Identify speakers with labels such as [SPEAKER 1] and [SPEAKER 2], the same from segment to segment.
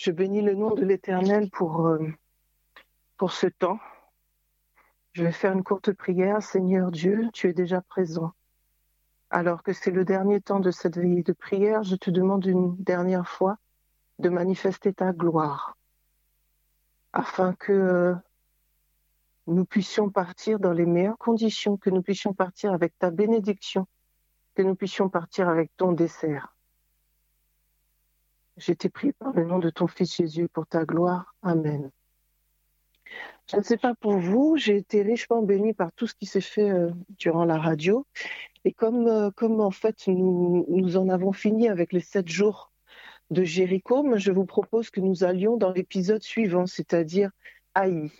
[SPEAKER 1] Je bénis le nom de l'Éternel pour, euh, pour ce temps. Je vais faire une courte prière. Seigneur Dieu, tu es déjà présent. Alors que c'est le dernier temps de cette veillée de prière, je te demande une dernière fois de manifester ta gloire afin que euh, nous puissions partir dans les meilleures conditions, que nous puissions partir avec ta bénédiction, que nous puissions partir avec ton dessert. J'ai été pris par le nom de ton Fils Jésus pour ta gloire. Amen. Je ne sais pas pour vous, j'ai été richement bénie par tout ce qui s'est fait euh, durant la radio. Et comme, euh, comme en fait nous, nous en avons fini avec les sept jours de Jéricho, je vous propose que nous allions dans l'épisode suivant, c'est-à-dire Haï.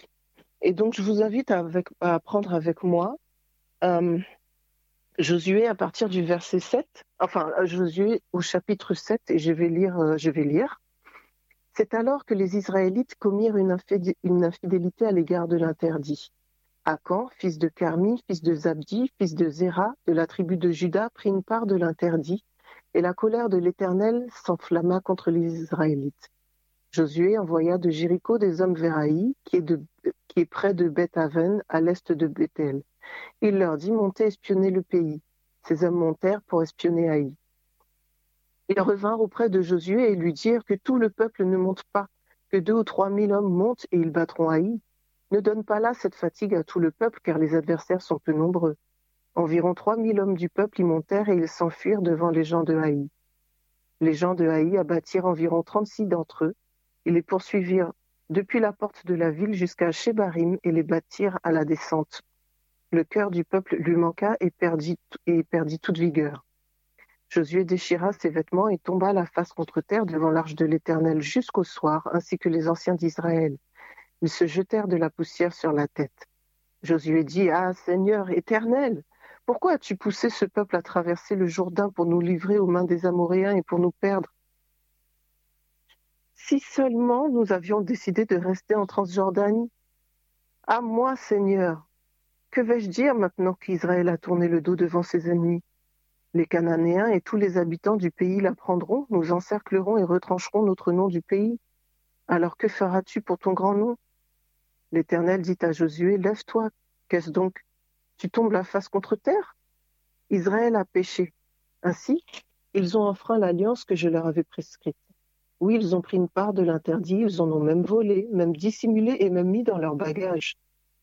[SPEAKER 1] Et donc je vous invite à, avec, à prendre avec moi euh, Josué à partir du verset 7, enfin Josué au chapitre 7, et je vais lire. Euh, je vais lire. C'est alors que les Israélites commirent une, infidélité à l'égard de l'interdit. Akan, fils de Carmi, fils de Zabdi, fils de Zéra, de la tribu de Juda, prit une part de l'interdit, et la colère de l'Éternel s'enflamma contre les Israélites. Josué envoya de Jéricho des hommes vers Haï, qui est, qui est près de Beth-Aven, à l'est de Bethel. Il leur dit, montez espionner le pays. Ces hommes montèrent pour espionner Haï. Ils revinrent auprès de Josué et lui dirent que tout le peuple ne monte pas, que deux ou trois mille hommes montent et ils battront Haï. Ne donne pas là cette fatigue à tout le peuple, car les adversaires sont peu nombreux. Environ trois mille hommes du peuple y montèrent et ils s'enfuirent devant les gens de Haï. Les gens de Haï abattirent environ trente-six d'entre eux. Ils les poursuivirent depuis la porte de la ville jusqu'à Shebarim et les battirent à la descente. Le cœur du peuple lui manqua et perdit, toute vigueur. Josué déchira ses vêtements et tomba la face contre terre devant l'arche de l'Éternel jusqu'au soir, ainsi que les anciens d'Israël. Ils se jetèrent de la poussière sur la tête. Josué dit, Ah Seigneur éternel, pourquoi as-tu poussé ce peuple à traverser le Jourdain pour nous livrer aux mains des Amoréens et pour nous perdre? Si seulement nous avions décidé de rester en Transjordanie. À moi, Seigneur, que vais-je dire maintenant qu'Israël a tourné le dos devant ses ennemis? Les Cananéens et tous les habitants du pays l'apprendront, nous encerclerons et retrancherons notre nom du pays. Alors que feras-tu pour ton grand nom? L'Éternel dit à Josué, Lève-toi, qu'est-ce donc? Tu tombes la face contre terre? Israël a péché. Ainsi, ils ont enfreint l'alliance que je leur avais prescrite. Oui, ils ont pris une part de l'interdit, ils en ont même volé, même dissimulé et même mis dans leur bagage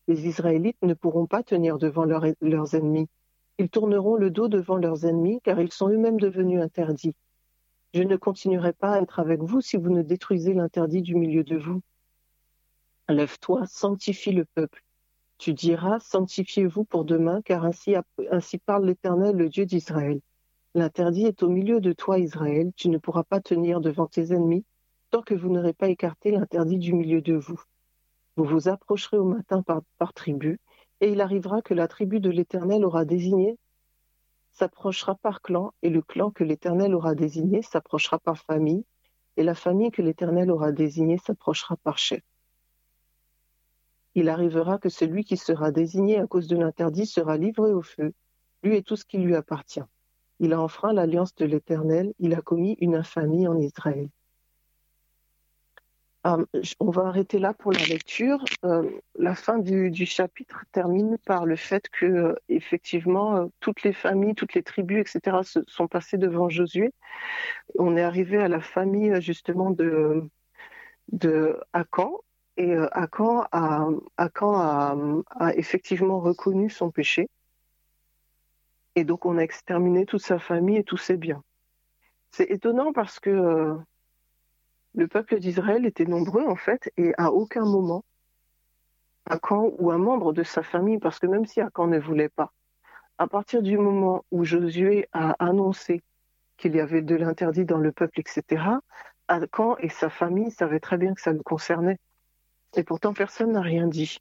[SPEAKER 1] les Israélites ne pourront pas tenir devant leurs ennemis. Ils tourneront le dos devant leurs ennemis car ils sont eux-mêmes devenus interdits. Je ne continuerai pas à être avec vous si vous ne détruisez l'interdit du milieu de vous. Lève-toi, sanctifie le peuple. Tu diras, sanctifiez-vous pour demain, car ainsi, ainsi parle l'Éternel, le Dieu d'Israël. L'interdit est au milieu de toi, Israël. Tu ne pourras pas tenir devant tes ennemis tant que vous n'aurez pas écarté l'interdit du milieu de vous. Vous vous approcherez au matin par, tribu, et il arrivera que la tribu de l'Éternel aura désigné s'approchera par clan, et le clan que l'Éternel aura désigné s'approchera par famille, et la famille que l'Éternel aura désignée s'approchera par chef. Il arrivera que celui qui sera désigné à cause de l'interdit sera livré au feu, lui et tout ce qui lui appartient. Il a enfreint l'alliance de l'Éternel, il a commis une infamie en Israël. Euh, on va arrêter là pour la lecture. Euh, la fin du, chapitre termine par le fait que, euh, effectivement, toutes les familles, toutes les tribus, etc., se sont passées devant Josué. On est arrivé à la famille justement de, de Akan, et Akan, a, a, effectivement reconnu son péché. Et donc, on a exterminé toute sa famille et tous ses biens. C'est étonnant parce que le peuple d'Israël était nombreux en fait, et à aucun moment, Akan ou un membre de sa famille, parce que même si Akan ne voulait pas, à partir du moment où Josué a annoncé qu'il y avait de l'interdit dans le peuple, etc., Akan et sa famille savaient très bien que ça le concernait. Et pourtant, personne n'a rien dit.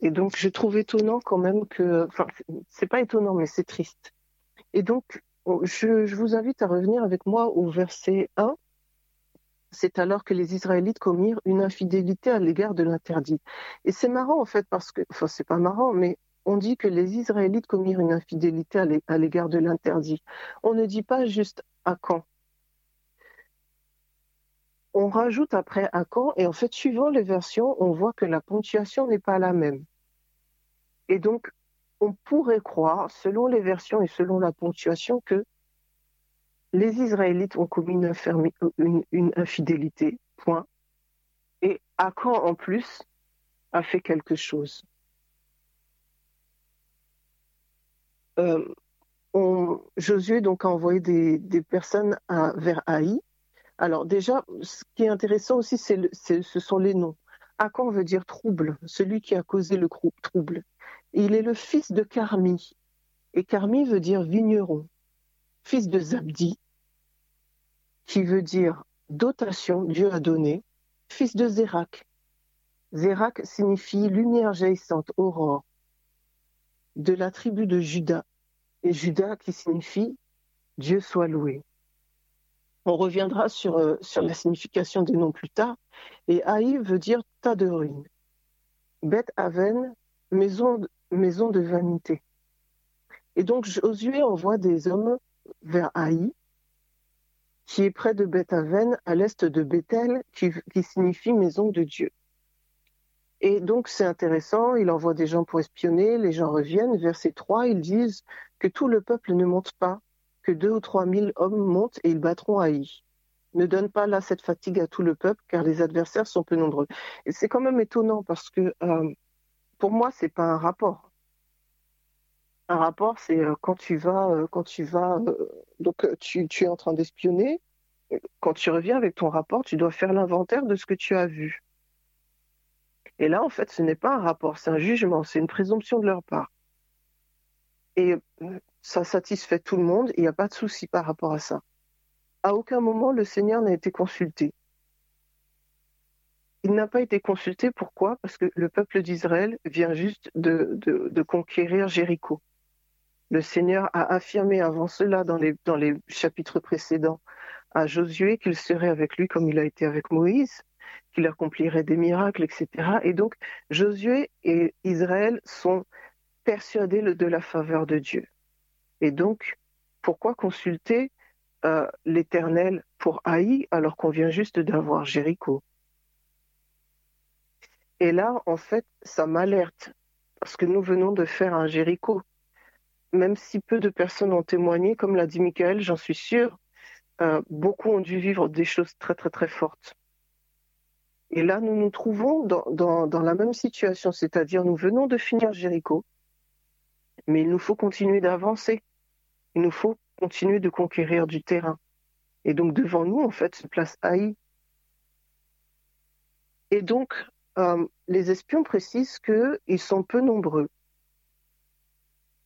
[SPEAKER 1] Et donc, je trouve étonnant quand même que, enfin, c'est pas étonnant, mais c'est triste. Et donc, je, je, vous invite à revenir avec moi au verset 1 c'est alors que les Israélites commirent une infidélité à l'égard de l'interdit. Et c'est marrant en fait parce que, enfin c'est pas marrant, mais on dit que les Israélites commirent une infidélité à l'égard de l'interdit. On ne dit pas juste à quand. on rajoute après à quand, et en fait, suivant les versions, on voit que la ponctuation n'est pas la même. Et donc, on pourrait croire, selon les versions et selon la ponctuation, que les Israélites ont commis une, infidélité, point. Et Akan, en plus, a fait quelque chose. Euh, Josué donc a envoyé des, personnes vers Haï. Alors déjà, ce qui est intéressant aussi, ce sont les noms. Akan veut dire trouble, celui qui a causé le trouble. il est le fils de Carmi. Et Carmi veut dire vigneron, fils de Zabdi, qui veut dire dotation, Dieu a donné, fils de Zérak. Zérak signifie lumière jaillissante, aurore, de la tribu de Judas, et Judas qui signifie Dieu soit loué. On reviendra sur, euh, sur la signification des noms plus tard. Et Haï veut dire tas de ruines. Beth Aven, maison, maison de vanité. Et donc Josué envoie des hommes vers Haï, qui est près de Beth Aven, à l'est de Bethel, qui, qui signifie maison de Dieu. Et donc c'est intéressant, il envoie des gens pour espionner, les gens reviennent. Verset 3, ils disent que tout le peuple ne monte pas, que deux ou trois mille hommes montent et ils battront Haï. Ne donne pas là cette fatigue à tout le peuple, car les adversaires sont peu nombreux. Et c'est quand même étonnant parce que euh, pour moi, c'est pas un rapport. Un rapport, c'est euh, quand tu vas, euh, quand tu vas, donc tu, es en train d'espionner. Quand tu reviens avec ton rapport, tu dois faire l'inventaire de ce que tu as vu. Et là, en fait, ce n'est pas un rapport, c'est un jugement, c'est une présomption de leur part. Et euh, ça satisfait tout le monde, il n'y a pas de souci par rapport à ça. À aucun moment, le Seigneur n'a été consulté. Il n'a pas été consulté, pourquoi? Parce que le peuple d'Israël vient juste de, conquérir Jéricho. Le Seigneur a affirmé avant cela, dans les, dans les chapitres précédents, à Josué qu'il serait avec lui comme il a été avec Moïse, qu'il accomplirait des miracles, etc. Et donc, Josué et Israël sont persuadés de la faveur de Dieu. Et donc, pourquoi consulter euh, l'Éternel pour Haï alors qu'on vient juste d'avoir Jéricho? Et là, en fait, ça m'alerte parce que nous venons de faire un Jéricho. Même si peu de personnes ont témoigné, comme l'a dit Michael, j'en suis sûr, euh, beaucoup ont dû vivre des choses très très très fortes. Et là, nous nous trouvons dans, dans la même situation, c'est-à-dire nous venons de finir Jéricho, mais il nous faut continuer d'avancer. Il nous faut continuer de conquérir du terrain. Et donc devant nous, en fait, se place Haï. Et donc, euh, les espions précisent qu'ils sont peu nombreux.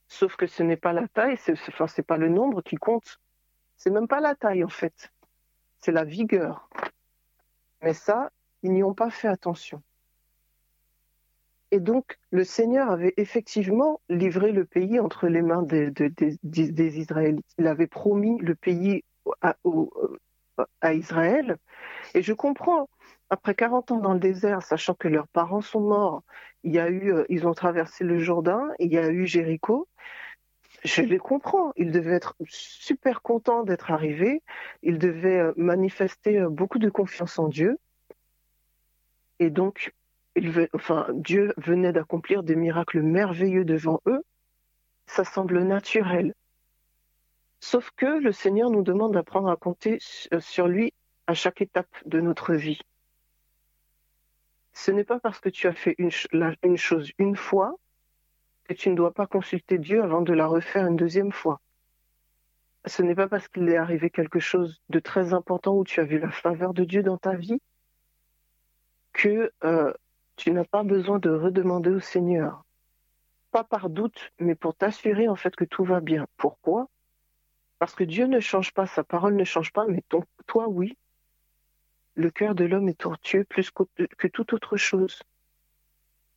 [SPEAKER 1] Sauf que ce n'est pas la taille, c'est enfin, pas le nombre qui compte. C'est même pas la taille, en fait. C'est la vigueur. Mais ça, ils n'y ont pas fait attention. Et donc, le Seigneur avait effectivement livré le pays entre les mains des, Israélites. Il avait promis le pays à, à, Israël. Et je comprends, après 40 ans dans le désert, sachant que leurs parents sont morts, il y a eu, euh, ils ont traversé le Jourdain, il y a eu Jéricho. Je les comprends. Ils devaient être super contents d'être arrivés. Ils devaient euh, manifester euh, beaucoup de confiance en Dieu. Et donc, Dieu venait d'accomplir des miracles merveilleux devant eux, ça semble naturel. Sauf que le Seigneur nous demande d'apprendre à compter sur lui à chaque étape de notre vie. Ce n'est pas parce que tu as fait une, chose une fois que tu ne dois pas consulter Dieu avant de la refaire une deuxième fois. Ce n'est pas parce qu'il est arrivé quelque chose de très important où tu as vu la faveur de Dieu dans ta vie que euh, tu n'as pas besoin de redemander au Seigneur. Pas par doute, mais pour t'assurer en fait que tout va bien. Pourquoi? Parce que Dieu ne change pas, sa parole ne change pas, mais toi oui. Le cœur de l'homme est tortueux plus que toute autre chose.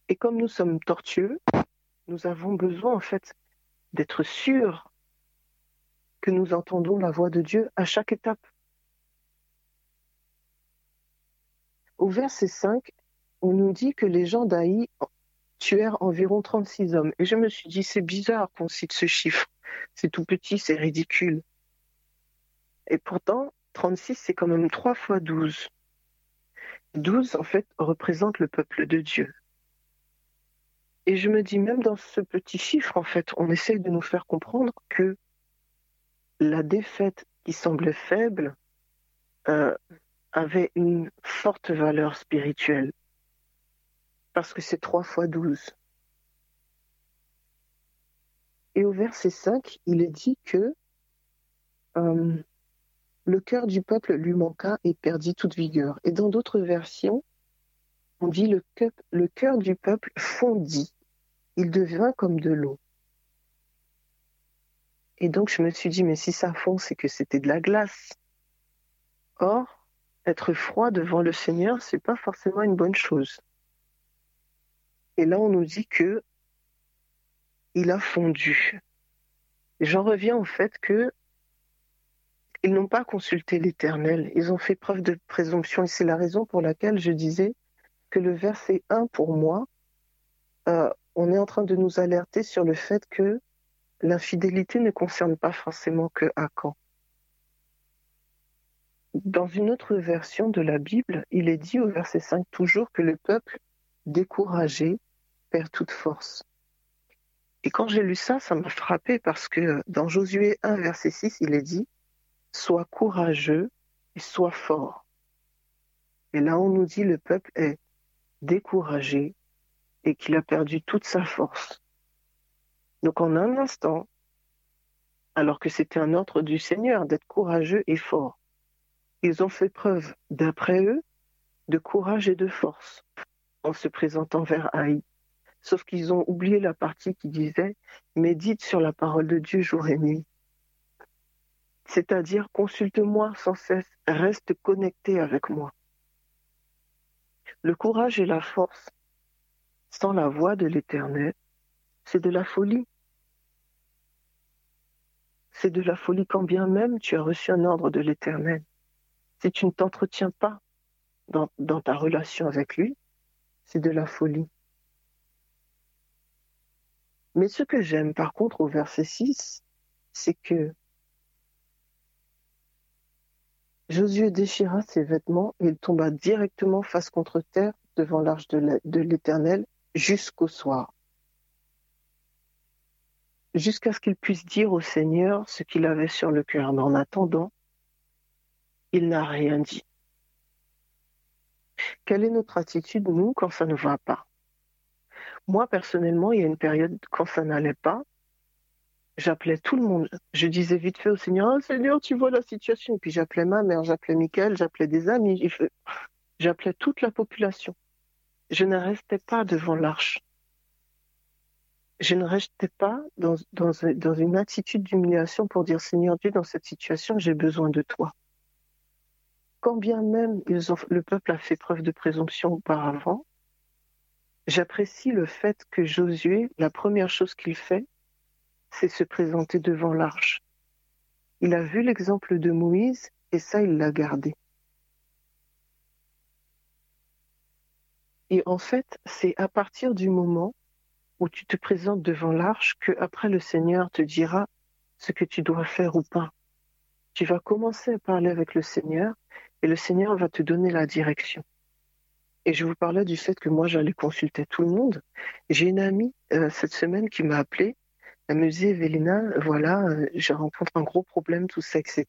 [SPEAKER 1] Et comme nous sommes tortueux, nous avons besoin en fait d'être sûrs que nous entendons la voix de Dieu à chaque étape. Au verset 5, on nous dit que les gens d'Aï tuèrent environ 36 hommes. Et je me suis dit, c'est bizarre qu'on cite ce chiffre. C'est tout petit, c'est ridicule. Et pourtant, 36, c'est quand même 3 fois 12. 12, en fait, représente le peuple de Dieu. Et je me dis, même dans ce petit chiffre, en fait, on essaye de nous faire comprendre que la défaite qui semblait faible euh, avait une forte valeur spirituelle. Parce que c'est 3 fois 12. Et au verset 5, il est dit que euh, le cœur du peuple lui manqua et perdit toute vigueur. Et dans d'autres versions, on dit le, le cœur du peuple fondit. Il devint comme de l'eau. Et donc je me suis dit, mais si ça fond, c'est que c'était de la glace. Or, être froid devant le Seigneur, c'est pas forcément une bonne chose. Et là, on nous dit que il a fondu. J'en reviens au fait que ils n'ont pas consulté l'Éternel. Ils ont fait preuve de présomption. Et c'est la raison pour laquelle je disais que le verset 1, pour moi, euh, on est en train de nous alerter sur le fait que l'infidélité ne concerne pas forcément que Akan. Dans une autre version de la Bible, il est dit au verset 5 toujours que le peuple découragé perd toute force. Et quand j'ai lu ça, ça m'a frappé parce que dans Josué 1, verset 6, il est dit Sois courageux et sois fort. Et là, on nous dit le peuple est découragé et qu'il a perdu toute sa force. Donc en un instant, alors que c'était un ordre du Seigneur d'être courageux et fort, ils ont fait preuve, d'après eux, de courage et de force en se présentant vers Haï. Sauf qu'ils ont oublié la partie qui disait médite sur la parole de Dieu jour et nuit. C'est-à-dire consulte-moi sans cesse, reste connecté avec moi. Le courage et la force, sans la voix de l'Éternel, c'est de la folie. C'est de la folie quand bien même tu as reçu un ordre de l'Éternel si tu ne t'entretiens pas dans, ta relation avec lui, c'est de la folie. Mais ce que j'aime par contre au verset 6, c'est que Josué déchira ses vêtements et il tomba directement face contre terre devant l'arche de l'Éternel jusqu'au soir, jusqu'à ce qu'il puisse dire au Seigneur ce qu'il avait sur le cœur. Mais en attendant, il n'a rien dit. Quelle est notre attitude, nous, quand ça ne va pas? Moi, personnellement, il y a une période quand ça n'allait pas, j'appelais tout le monde. Je disais vite fait au Seigneur, oh, Seigneur, tu vois la situation. Puis j'appelais ma mère, j'appelais Michael, j'appelais des amis, j'appelais toute la population. Je ne restais pas devant l'arche. Je ne restais pas dans une attitude d'humiliation pour dire, Seigneur Dieu, dans cette situation, j'ai besoin de toi quand bien même le peuple a fait preuve de présomption auparavant, j'apprécie le fait que Josué, la première chose qu'il fait, c'est se présenter devant l'arche. Il a vu l'exemple de Moïse et ça, il l'a gardé. Et en fait, c'est à partir du moment où tu te présentes devant l'arche que après le Seigneur te dira ce que tu dois faire ou pas. Tu vas commencer à parler avec le Seigneur et le Seigneur va te donner la direction. Et je vous parlais du fait que moi, j'allais consulter tout le monde. J'ai une amie euh, cette semaine qui m'a appelé. Me dit, Evelina, voilà, euh, je rencontre un gros problème, tout ça, etc.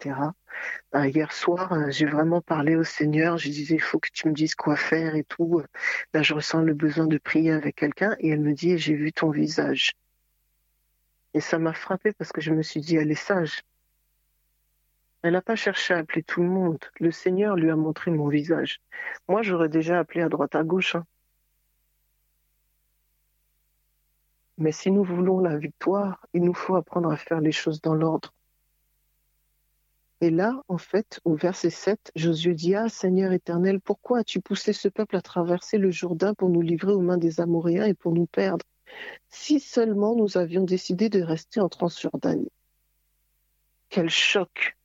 [SPEAKER 1] Euh, hier soir, j'ai vraiment parlé au Seigneur. Je disais, il faut que tu me dises quoi faire et tout. Là, je ressens le besoin de prier avec quelqu'un. Et elle me dit, j'ai vu ton visage. Et ça m'a frappé parce que je me suis dit, elle est sage. Elle n'a pas cherché à appeler tout le monde. Le Seigneur lui a montré mon visage. Moi, j'aurais déjà appelé à droite à gauche. Hein. Mais si nous voulons la victoire, il nous faut apprendre à faire les choses dans l'ordre. Et là, en fait, au verset 7, Josué dit, Ah Seigneur éternel, pourquoi as-tu poussé ce peuple à traverser le Jourdain pour nous livrer aux mains des Amoréens et pour nous perdre Si seulement nous avions décidé de rester en Transjordanie? Quel choc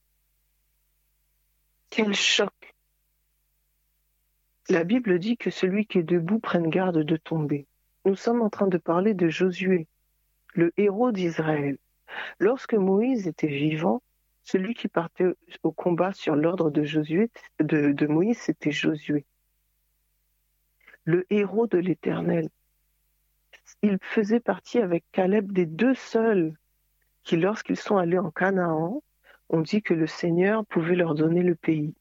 [SPEAKER 1] quel choc La Bible dit que celui qui est debout prenne garde de tomber. Nous sommes en train de parler de Josué, le héros d'Israël. Lorsque Moïse était vivant, celui qui partait au combat sur l'ordre de Moïse, c'était Josué. le héros de l'Éternel. Il faisait partie avec Caleb des deux seuls qui, lorsqu'ils sont allés en Canaan, ont dit que le Seigneur pouvait leur donner le pays.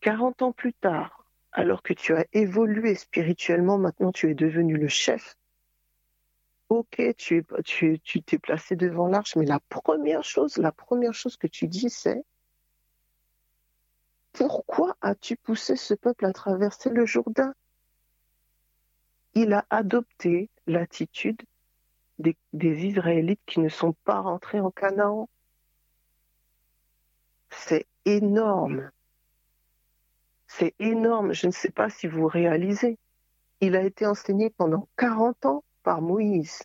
[SPEAKER 1] Quarante ans plus tard, alors que tu as évolué spirituellement, maintenant tu es devenu le chef. Ok, tu tu, tu t'es placé devant l'arche, mais la première chose, la première chose que tu dis, c'est pourquoi as-tu poussé ce peuple à traverser le Jourdain? Il a adopté l'attitude des, Israélites qui ne sont pas rentrés en Canaan. C'est énorme. C'est énorme. Je ne sais pas si vous réalisez. Il a été enseigné pendant 40 ans par Moïse.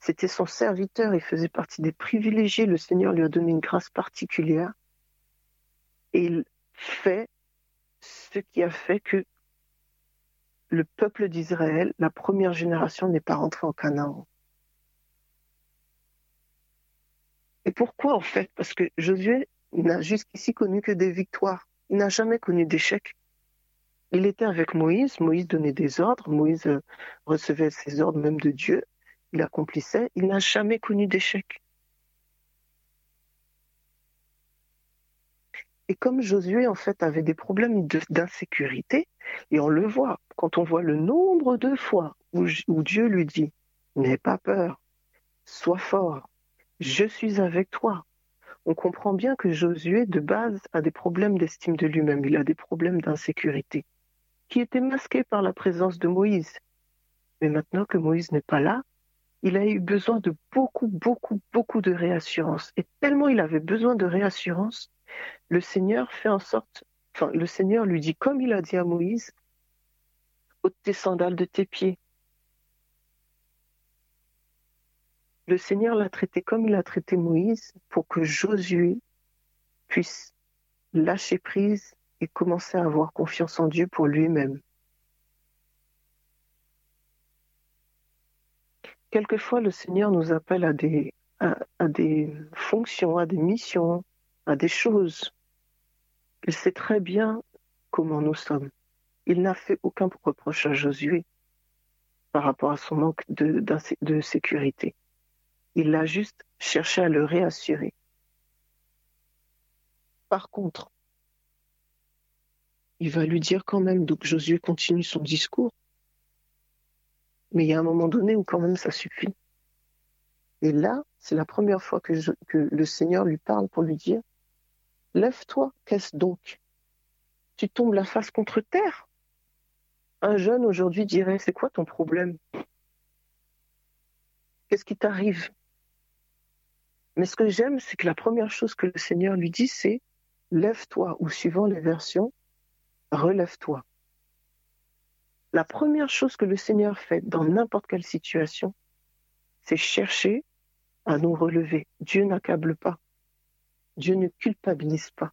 [SPEAKER 1] C'était son serviteur, il faisait partie des privilégiés. Le Seigneur lui a donné une grâce particulière et il fait ce qui a fait que le peuple d'Israël, la première génération, n'est pas rentrée en Canaan. Et pourquoi en fait? Parce que Josué n'a jusqu'ici connu que des victoires. Il n'a jamais connu d'échecs. Il était avec Moïse, Moïse donnait des ordres, Moïse euh, recevait ses ordres même de Dieu, il accomplissait, il n'a jamais connu d'échecs. Et comme Josué, en fait, avait des problèmes d'insécurité, et on le voit, quand on voit le nombre de fois où, où Dieu lui dit, n'aie pas peur, sois fort, je suis avec toi. On comprend bien que Josué, de base, a des problèmes d'estime de lui-même, il a des problèmes d'insécurité, qui étaient masqués par la présence de Moïse. Mais maintenant que Moïse n'est pas là, il a eu besoin de beaucoup, beaucoup, beaucoup de réassurance. Et tellement il avait besoin de réassurance le Seigneur fait en sorte, enfin, le Seigneur lui dit, comme il a dit à Moïse, ôte tes sandales de tes pieds. Le Seigneur l'a traité comme il a traité Moïse pour que Josué puisse lâcher prise et commencer à avoir confiance en Dieu pour lui-même. Quelquefois, le Seigneur nous appelle à des, fonctions, à des missions, à des choses. Il sait très bien comment nous sommes. Il n'a fait aucun reproche à Josué par rapport à son manque de sécurité. Il a juste cherché à le réassurer. Par contre, il va lui dire quand même, donc Josué continue son discours, mais il y a un moment donné où quand même ça suffit. Et là, c'est la première fois que, que le Seigneur lui parle pour lui dire, Lève-toi, qu'est-ce donc? Tu tombes la face contre terre! Un jeune aujourd'hui dirait, c'est quoi ton problème? Qu'est-ce qui t'arrive? Mais ce que j'aime, c'est que la première chose que le Seigneur lui dit, c'est lève-toi, ou suivant les versions, relève-toi. La première chose que le Seigneur fait dans n'importe quelle situation, c'est chercher à nous relever. Dieu n'accable pas. Dieu ne culpabilise pas.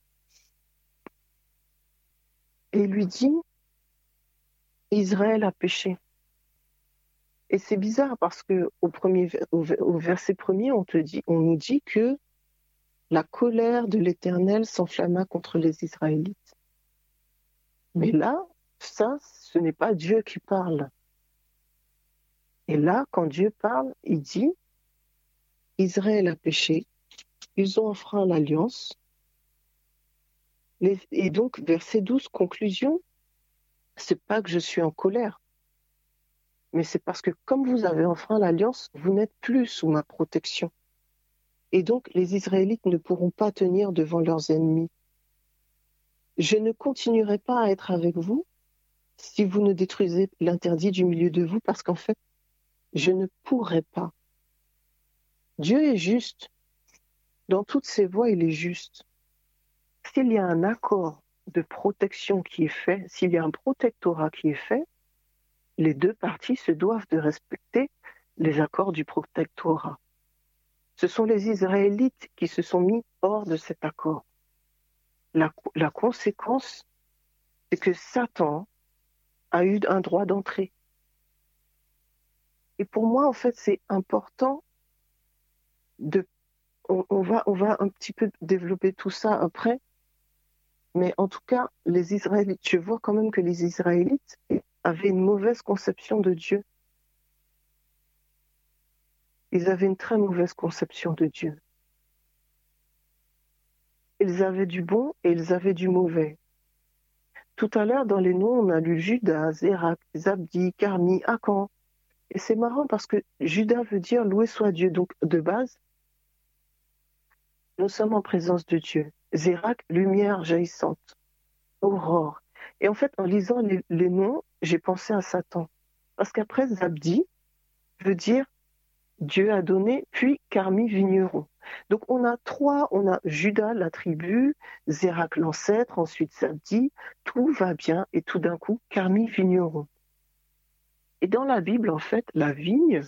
[SPEAKER 1] Et lui dit, Israël a péché. Et c'est bizarre parce que au, premier, verset premier, on, on nous dit que la colère de l'Éternel s'enflamma contre les Israélites. Mais là, ça, ce n'est pas Dieu qui parle. Et là, quand Dieu parle, il dit, Israël a péché, ils ont enfreint l'alliance. Et donc, verset 12, conclusion, c'est pas que je suis en colère, mais c'est parce que comme vous avez enfreint l'alliance, vous n'êtes plus sous ma protection. Et donc, les Israélites ne pourront pas tenir devant leurs ennemis. Je ne continuerai pas à être avec vous si vous ne détruisez l'interdit du milieu de vous, parce qu'en fait, je ne pourrai pas. Dieu est juste. Dans toutes ces voies, il est juste. S'il y a un accord de protection qui est fait, s'il y a un protectorat qui est fait, les deux parties se doivent de respecter les accords du protectorat. Ce sont les Israélites qui se sont mis hors de cet accord. La, conséquence, c'est que Satan a eu un droit d'entrée. Et pour moi, en fait, c'est important de on, va, on va un petit peu développer tout ça après. Mais en tout cas, les Israélites, je vois quand même que les Israélites avaient une mauvaise conception de Dieu. Ils avaient une très mauvaise conception de Dieu. Ils avaient du bon et ils avaient du mauvais. Tout à l'heure, dans les noms, on a lu Judas, Zérak, Zabdi, Carmi, Akan. Et c'est marrant parce que Judas veut dire loué soit Dieu. Donc, de base, nous sommes en présence de Dieu. Zérak, lumière jaillissante. Aurore. Et en fait, en lisant les, noms, j'ai pensé à Satan. Parce qu'après, Zabdi veut dire Dieu a donné, puis Carmi vigneron. Donc on a trois, on a Judas, la tribu, Zérak, l'ancêtre, ensuite Zabdi, tout va bien et tout d'un coup, Carmi vigneron. Et dans la Bible, en fait, la vigne,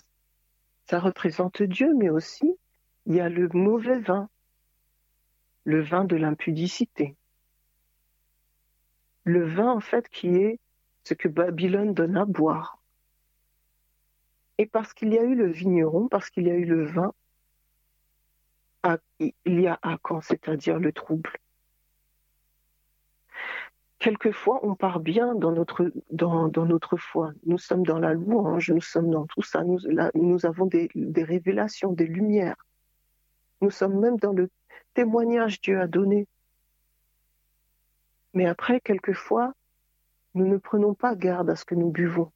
[SPEAKER 1] ça représente Dieu, mais aussi il y a le mauvais vin, le vin de l'impudicité. Le vin, en fait, qui est ce que Babylone donne à boire. Et parce qu'il y a eu le vigneron, parce qu'il y a eu le vin, il y a quand c'est-à-dire le trouble. Quelquefois, on part bien dans notre, dans, notre foi. Nous sommes dans la louange, nous sommes dans tout ça. Nous, avons des, des révélations, des lumières. Nous sommes même dans le témoignage que Dieu a donné. Mais après, quelquefois, nous ne prenons pas garde à ce que nous buvons.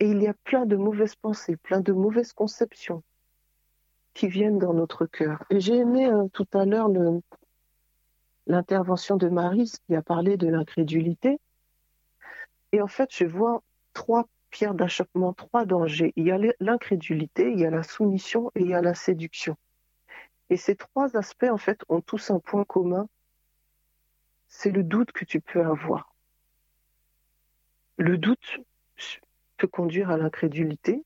[SPEAKER 1] Et il y a plein de mauvaises pensées, plein de mauvaises conceptions qui viennent dans notre cœur. Et j'ai aimé euh, tout à l'heure l'intervention de Marie qui a parlé de l'incrédulité. Et en fait, je vois trois pierres d'achoppement, trois dangers. Il y a l'incrédulité, il y a la soumission et il y a la séduction. Et ces trois aspects, en fait, ont tous un point commun. C'est le doute que tu peux avoir. Le doute peut conduire à l'incrédulité.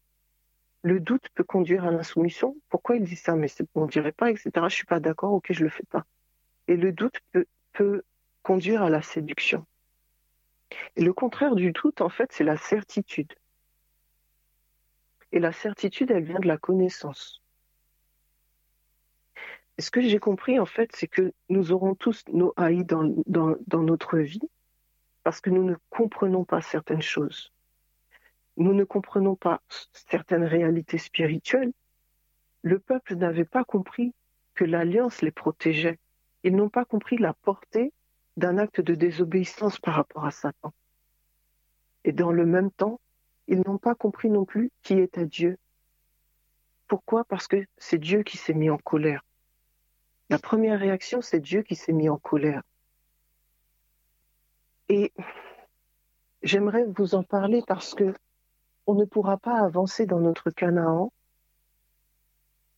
[SPEAKER 1] Le doute peut conduire à l'insoumission. Pourquoi il dit ça? Mais on ne dirait pas, etc. Je suis pas d'accord, ok, je le fais pas. Et le doute peut, peut conduire à la séduction. Et le contraire du doute, en fait, c'est la certitude. Et la certitude, elle vient de la connaissance. Ce que j'ai compris, en fait, c'est que nous aurons tous nos haïs dans notre vie parce que nous ne comprenons pas certaines choses nous ne comprenons pas certaines réalités spirituelles, le peuple n'avait pas compris que l'alliance les protégeait. Ils n'ont pas compris la portée d'un acte de désobéissance par rapport à Satan. Et dans le même temps, ils n'ont pas compris non plus qui était Dieu. Pourquoi? Parce que c'est Dieu qui s'est mis en colère. La première réaction, c'est Dieu qui s'est mis en colère. Et j'aimerais vous en parler parce que on ne pourra pas avancer dans notre Canaan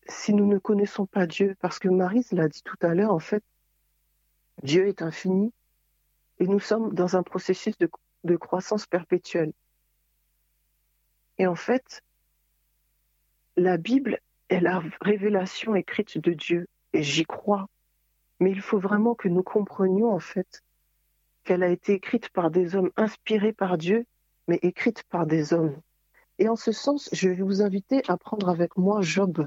[SPEAKER 1] si nous ne connaissons pas Dieu. Parce que Marie l'a dit tout à l'heure, en fait, Dieu est infini et nous sommes dans un processus de croissance perpétuelle. Et en fait, la Bible est la révélation écrite de Dieu et j'y crois. Mais il faut vraiment que nous comprenions en fait qu'elle a été écrite par des hommes inspirés par Dieu, mais écrite par des hommes. Et en ce sens, je vais vous inviter à prendre avec moi Job.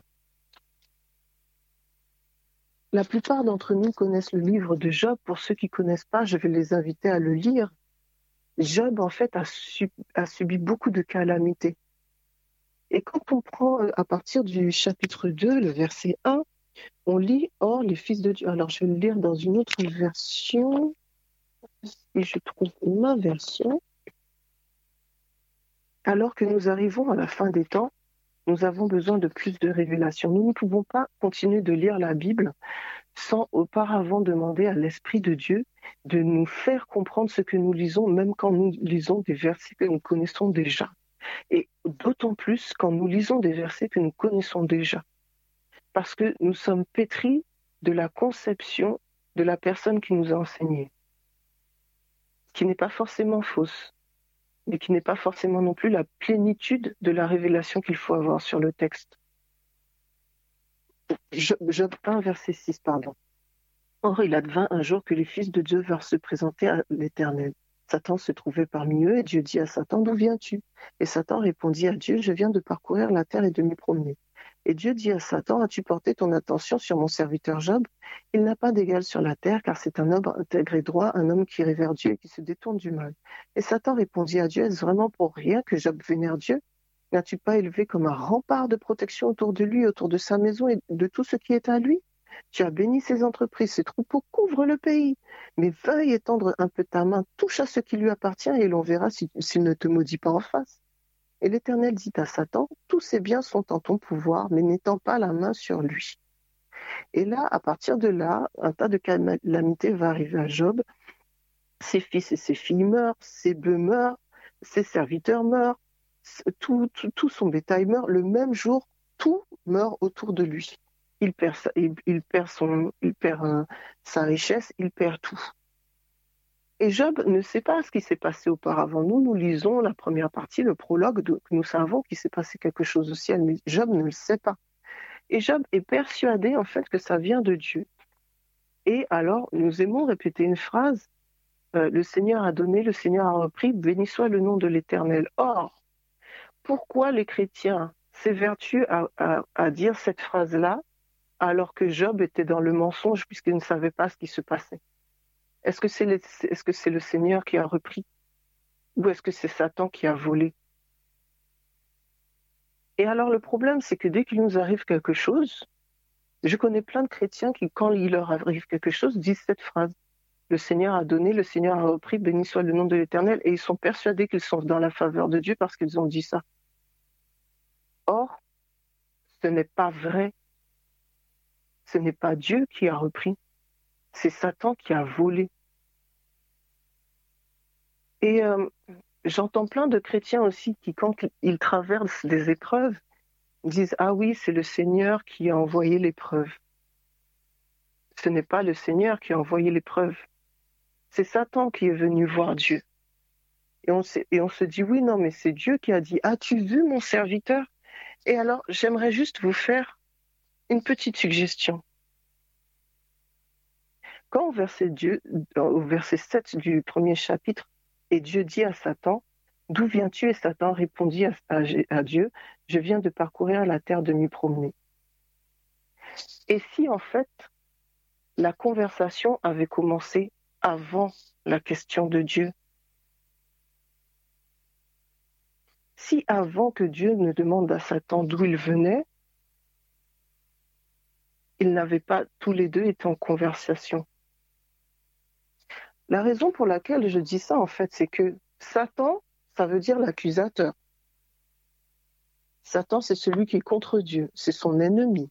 [SPEAKER 1] La plupart d'entre nous connaissent le livre de Job. Pour ceux qui ne connaissent pas, je vais les inviter à le lire. Job, en fait, a, subi beaucoup de calamités. Et quand on prend euh, à partir du chapitre 2, le verset 1, on lit Or, les fils de Dieu. Alors, je vais le lire dans une autre version. Si je trouve ma version. Alors que nous arrivons à la fin des temps, nous avons besoin de plus de révélations. Nous ne pouvons pas continuer de lire la Bible sans auparavant demander à l'Esprit de Dieu de nous faire comprendre ce que nous lisons, même quand nous lisons des versets que nous connaissons déjà. Et d'autant plus quand nous lisons des versets que nous connaissons déjà. Parce que nous sommes pétris de la conception de la personne qui nous a enseigné, qui n'est pas forcément fausse mais qui n'est pas forcément non plus la plénitude de la révélation qu'il faut avoir sur le texte. Job 1, verset 6, pardon. Or, il advint un jour que les fils de Dieu vinrent se présenter à l'Éternel. Satan se trouvait parmi eux et Dieu dit à Satan, D'où viens-tu? Et Satan répondit à Dieu, Je viens de parcourir la terre et de m'y promener. Et Dieu dit à Satan, as-tu porté ton attention sur mon serviteur Job? Il n'a pas d'égal sur la terre, car c'est un homme intégré droit, un homme qui révère Dieu et qui se détourne du mal. Et Satan répondit à Dieu, est-ce vraiment pour rien que Job vénère Dieu? N'as-tu pas élevé comme un rempart de protection autour de lui, autour de sa maison et de tout ce qui est à lui? Tu as béni ses entreprises, ses troupeaux couvrent le pays. Mais veuille étendre un peu ta main, touche à ce qui lui appartient et l'on verra s'il ne te maudit pas en face. Et l'Éternel dit à Satan, tous ses biens sont en ton pouvoir, mais n'étends pas la main sur lui. Et là, à partir de là, un tas de calamités va arriver à Job. Ses fils et ses filles meurent, ses bœufs meurent, ses serviteurs meurent, tout, son bétail meurt. Le même jour, tout meurt autour de lui. Il perd, son, perd euh, sa richesse, il perd tout. Et Job ne sait pas ce qui s'est passé auparavant. Nous, nous lisons la première partie, le prologue, nous savons qu'il s'est passé quelque chose au ciel, mais Job ne le sait pas. Et Job est persuadé en fait que ça vient de Dieu. Et alors, nous aimons répéter une phrase, euh, le Seigneur a donné, le Seigneur a repris, béni soit le nom de l'Éternel. Or, pourquoi les chrétiens s'évertuent à, à dire cette phrase-là alors que Job était dans le mensonge puisqu'il ne savait pas ce qui se passait? Est-ce que c'est le, Seigneur qui a repris? Ou est-ce que c'est Satan qui a volé? Et alors le problème, c'est que dès qu'il nous arrive quelque chose, je connais plein de chrétiens qui, quand il leur arrive quelque chose, disent cette phrase. Le Seigneur a donné, le Seigneur a repris, béni soit le nom de l'Éternel, et ils sont persuadés qu'ils sont dans la faveur de Dieu parce qu'ils ont dit ça. Or, ce n'est pas vrai. Ce n'est pas Dieu qui a repris c'est Satan qui a volé. Et euh, j'entends plein de chrétiens aussi qui, quand ils traversent des épreuves, disent Ah oui, c'est le Seigneur qui a envoyé l'épreuve. Ce n'est pas le Seigneur qui a envoyé l'épreuve. C'est Satan qui est venu voir Dieu. Et on, et on se dit Oui, non, mais c'est Dieu qui a dit As-tu vu mon serviteur? Et alors, j'aimerais juste vous faire une petite suggestion. Quand au verset, Dieu, au verset 7 du premier chapitre, et Dieu dit à Satan, D'où viens-tu? Et Satan répondit à, Dieu, Je viens de parcourir la terre de m'y promener. Et si en fait la conversation avait commencé avant la question de Dieu Si avant que Dieu ne demande à Satan d'où il venait, ils n'avaient pas tous les deux été en conversation. La raison pour laquelle je dis ça, en fait, c'est que Satan, ça veut dire l'accusateur. Satan, c'est celui qui est contre Dieu, c'est son ennemi.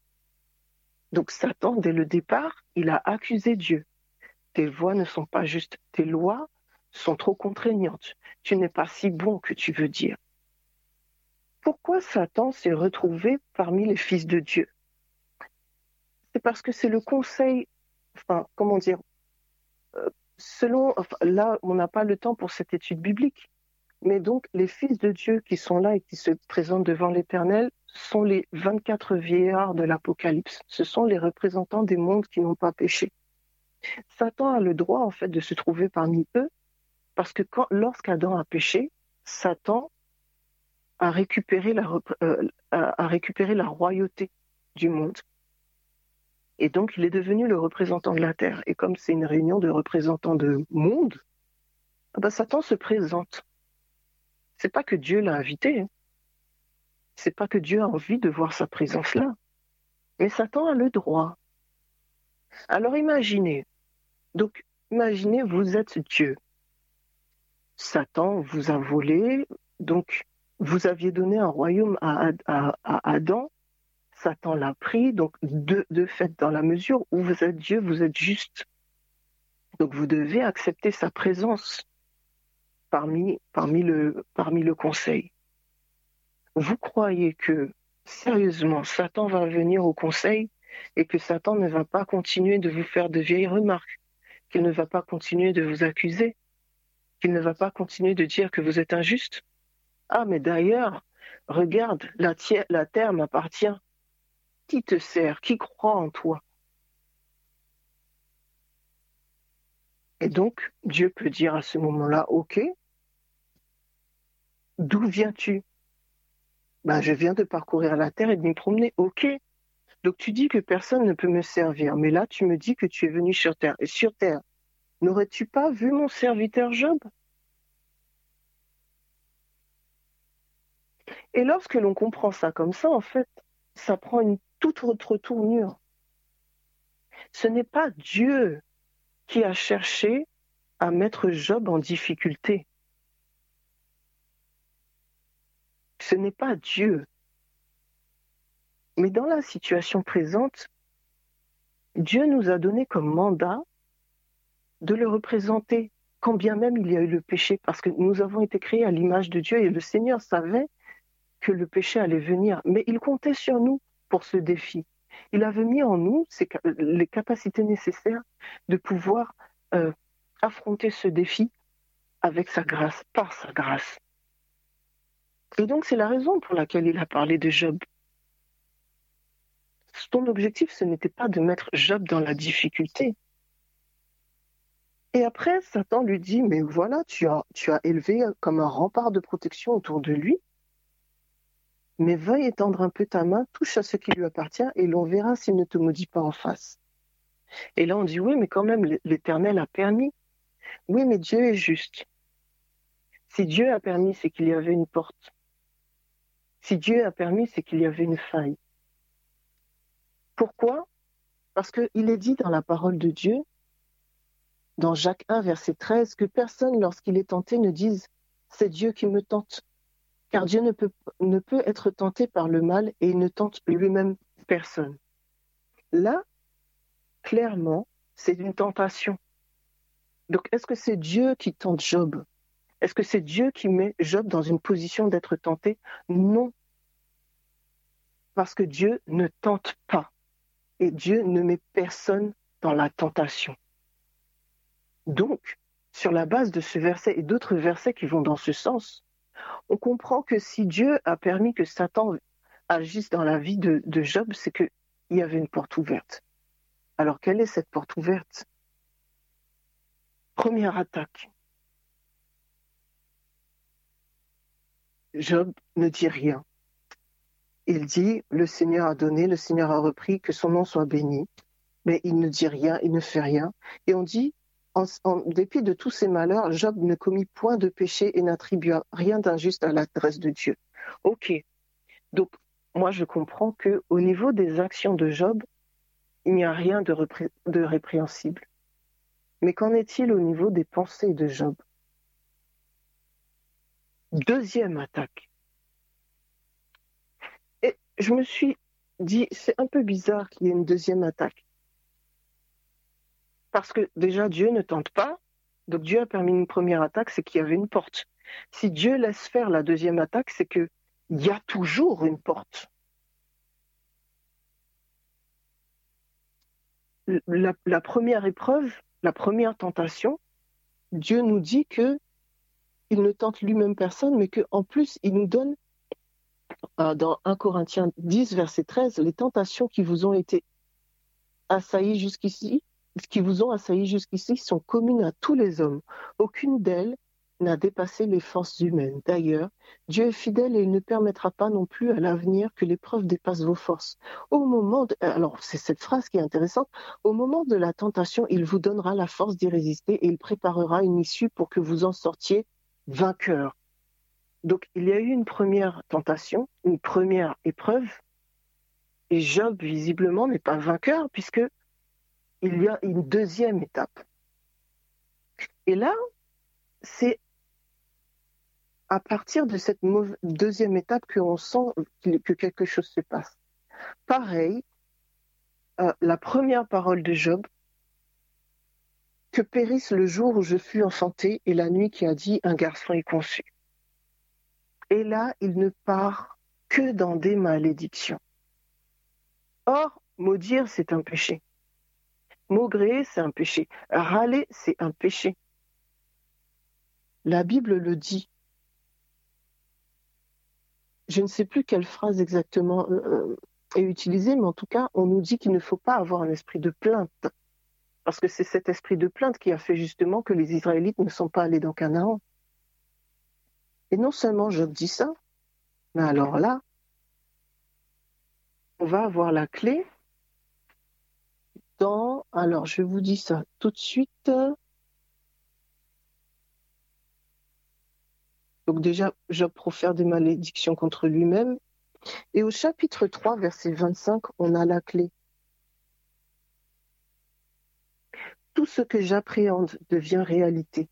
[SPEAKER 1] Donc Satan, dès le départ, il a accusé Dieu. Tes voix ne sont pas justes, tes lois sont trop contraignantes, tu n'es pas si bon que tu veux dire. Pourquoi Satan s'est retrouvé parmi les fils de Dieu? C'est parce que c'est le conseil, enfin, comment dire, selon, là, on n'a pas le temps pour cette étude biblique, mais donc les fils de Dieu qui sont là et qui se présentent devant l'Éternel sont les 24 vieillards de l'Apocalypse. Ce sont les représentants des mondes qui n'ont pas péché. Satan a le droit, en fait, de se trouver parmi eux, parce que lorsqu'Adam a péché, Satan a récupéré la, euh, a récupéré la royauté du monde. Et donc, il est devenu le représentant de la Terre. Et comme c'est une réunion de représentants de monde, ah ben, Satan se présente. C'est pas que Dieu l'a invité. Hein. C'est pas que Dieu a envie de voir sa présence là. Mais Satan a le droit. Alors imaginez. Donc, imaginez, vous êtes Dieu. Satan vous a volé, donc vous aviez donné un royaume à Adam Satan l'a pris, donc de, fait, dans la mesure où vous êtes Dieu, vous êtes juste. Donc vous devez accepter sa présence parmi, le, conseil. Vous croyez que, sérieusement, Satan va venir au conseil et que Satan ne va pas continuer de vous faire de vieilles remarques, qu'il ne va pas continuer de vous accuser, qu'il ne va pas continuer de dire que vous êtes injuste? Ah, mais d'ailleurs, regarde, la terre m'appartient qui te sert, qui croit en toi. Et donc, Dieu peut dire à ce moment-là, OK, d'où viens-tu? Bah, je viens de parcourir la terre et de m'y promener. Ok. Donc tu dis que personne ne peut me servir, mais là tu me dis que tu es venu sur terre. Et sur terre, n'aurais-tu pas vu mon serviteur Job? Et lorsque l'on comprend ça comme ça, en fait, ça prend une toute autre tournure. Ce n'est pas Dieu qui a cherché à mettre Job en difficulté. Ce n'est pas Dieu. Mais dans la situation présente, Dieu nous a donné comme mandat de le représenter, quand bien même il y a eu le péché, parce que nous avons été créés à l'image de Dieu et le Seigneur savait que le péché allait venir, mais il comptait sur nous pour ce défi. Il avait mis en nous les capacités nécessaires de pouvoir euh, affronter ce défi avec sa grâce, par sa grâce. Et donc c'est la raison pour laquelle il a parlé de Job. Son objectif, ce n'était pas de mettre Job dans la difficulté. Et après, Satan lui dit, mais voilà, tu as, tu as élevé comme un rempart de protection autour de lui, mais veuille étendre un peu ta main, touche à ce qui lui appartient, et l'on verra s'il ne te maudit pas en face. Et là, on dit, oui, mais quand même, l'Éternel a permis. Oui, mais Dieu est juste. Si Dieu a permis, c'est qu'il y avait une porte. Si Dieu a permis, c'est qu'il y avait une faille. Pourquoi? Parce qu'il est dit dans la parole de Dieu, dans Jacques 1, verset 13, que personne, lorsqu'il est tenté, ne dise c'est Dieu qui me tente car Dieu ne peut, être tenté par le mal et ne tente lui-même personne. Là, clairement, c'est une tentation. Donc, est-ce que c'est Dieu qui tente Job? Est-ce que c'est Dieu qui met Job dans une position d'être tenté? Non. Parce que Dieu ne tente pas. Et Dieu ne met personne dans la tentation. Donc, sur la base de ce verset et d'autres versets qui vont dans ce sens, on comprend que si Dieu a permis que Satan agisse dans la vie de, Job, c'est qu'il y avait une porte ouverte. Alors quelle est cette porte ouverte? Première attaque. Job ne dit rien. Il dit, le Seigneur a donné, le Seigneur a repris, que son nom soit béni. Mais il ne dit rien, il ne fait rien. Et on dit, en, dépit de tous ses malheurs, Job ne commit point de péché et n'attribua rien d'injuste à l'adresse de Dieu. Ok. Donc, moi, je comprends que au niveau des actions de Job, il n'y a rien de, de répréhensible. Mais qu'en est-il au niveau des pensées de Job? Deuxième attaque. Et je me suis dit, c'est un peu bizarre qu'il y ait une deuxième attaque. Parce que déjà, Dieu ne tente pas. Donc Dieu a permis une première attaque, c'est qu'il y avait une porte. Si Dieu laisse faire la deuxième attaque, c'est qu'il y a toujours une porte. La, première épreuve, la première tentation, Dieu nous dit que il ne tente lui-même personne, mais qu'en plus, il nous donne, euh, dans 1 Corinthiens 10, verset 13, les tentations qui vous ont été assaillies jusqu'ici qui vous ont assailli jusqu'ici sont communes à tous les hommes. Aucune d'elles n'a dépassé les forces humaines. D'ailleurs, Dieu est fidèle et il ne permettra pas non plus à l'avenir que l'épreuve dépasse vos forces. Au moment de, alors c'est cette phrase qui est intéressante, au moment de la tentation, il vous donnera la force d'y résister et il préparera une issue pour que vous en sortiez vainqueur. Donc il y a eu une première tentation, une première épreuve, et Job visiblement n'est pas vainqueur puisque il y a une deuxième étape. Et là, c'est à partir de cette deuxième étape qu'on sent que quelque chose se passe. Pareil, euh, la première parole de Job, que périsse le jour où je fus enfanté et la nuit qui a dit un garçon est conçu. Et là, il ne part que dans des malédictions. Or, maudire, c'est un péché. Maugréer, c'est un péché. Râler, c'est un péché. La Bible le dit. Je ne sais plus quelle phrase exactement euh, euh, est utilisée, mais en tout cas, on nous dit qu'il ne faut pas avoir un esprit de plainte. Parce que c'est cet esprit de plainte qui a fait justement que les Israélites ne sont pas allés dans Canaan. Et non seulement Job dit ça, mais alors là, on va avoir la clé alors je vous dis ça tout de suite. Donc déjà, Job profère des malédictions contre lui-même. Et au chapitre 3, verset 25, on a la clé. Tout ce que j'appréhende devient réalité.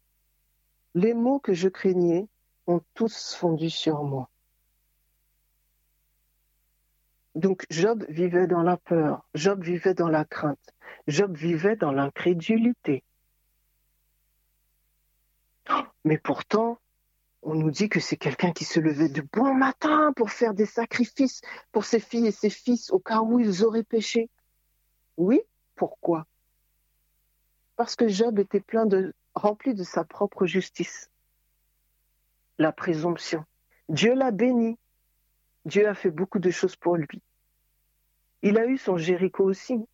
[SPEAKER 1] Les mots que je craignais ont tous fondu sur moi. Donc Job vivait dans la peur, Job vivait dans la crainte, Job vivait dans l'incrédulité. Mais pourtant, on nous dit que c'est quelqu'un qui se levait de bon matin pour faire des sacrifices pour ses filles et ses fils au cas où ils auraient péché. Oui, pourquoi? Parce que Job était plein de rempli de sa propre justice. La présomption. Dieu l'a béni. Dieu a fait beaucoup de choses pour lui. Il a eu son Jéricho aussi.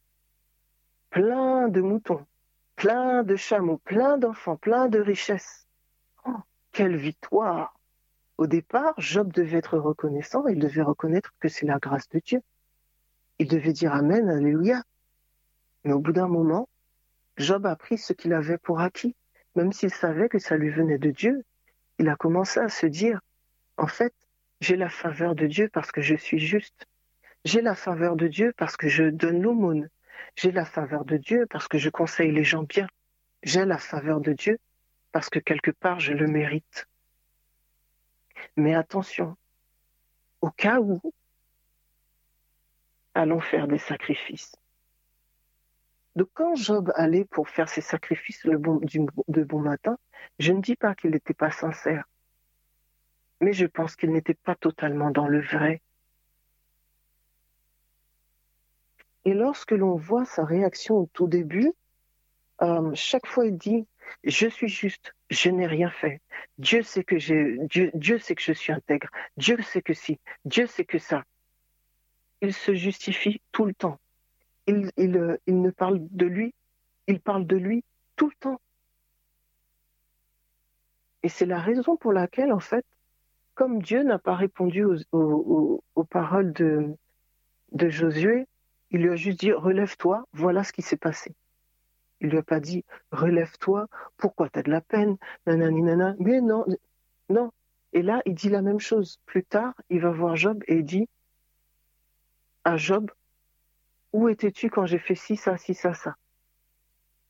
[SPEAKER 1] Plein de moutons, plein de chameaux, plein d'enfants, plein de richesses. Oh, quelle victoire Au départ, Job devait être reconnaissant, il devait reconnaître que c'est la grâce de Dieu. Il devait dire Amen, Alléluia. Mais au bout d'un moment, Job a pris ce qu'il avait pour acquis même s'il savait que ça lui venait de Dieu, il a commencé à se dire, en fait, j'ai la faveur de Dieu parce que je suis juste. J'ai la faveur de Dieu parce que je donne l'aumône. J'ai la faveur de Dieu parce que je conseille les gens bien. J'ai la faveur de Dieu parce que quelque part je le mérite. Mais attention, au cas où, allons faire des sacrifices. Donc quand Job allait pour faire ses sacrifices de bon matin, je ne dis pas qu'il n'était pas sincère, mais je pense qu'il n'était pas totalement dans le vrai. Et lorsque l'on voit sa réaction au tout début, euh, chaque fois il dit je suis juste, je n'ai rien fait. Dieu sait que j'ai, Dieu, Dieu sait que je suis intègre. Dieu sait que si, Dieu sait que ça. Il se justifie tout le temps. Euh, il, ne parle de lui, il parle de lui tout le temps. Et c'est la raison pour laquelle, en fait, comme Dieu n'a pas répondu aux, paroles de, de Josué, il lui a juste dit relève-toi, voilà ce qui s'est passé. Il lui a pas dit relève-toi, pourquoi tu as de la peine, nanani nana. Mais non, non. Et là, il dit la même chose. Plus tard, il va voir Job et il dit à Job où étais-tu quand j'ai fait ci, ça, ci, ça, ça?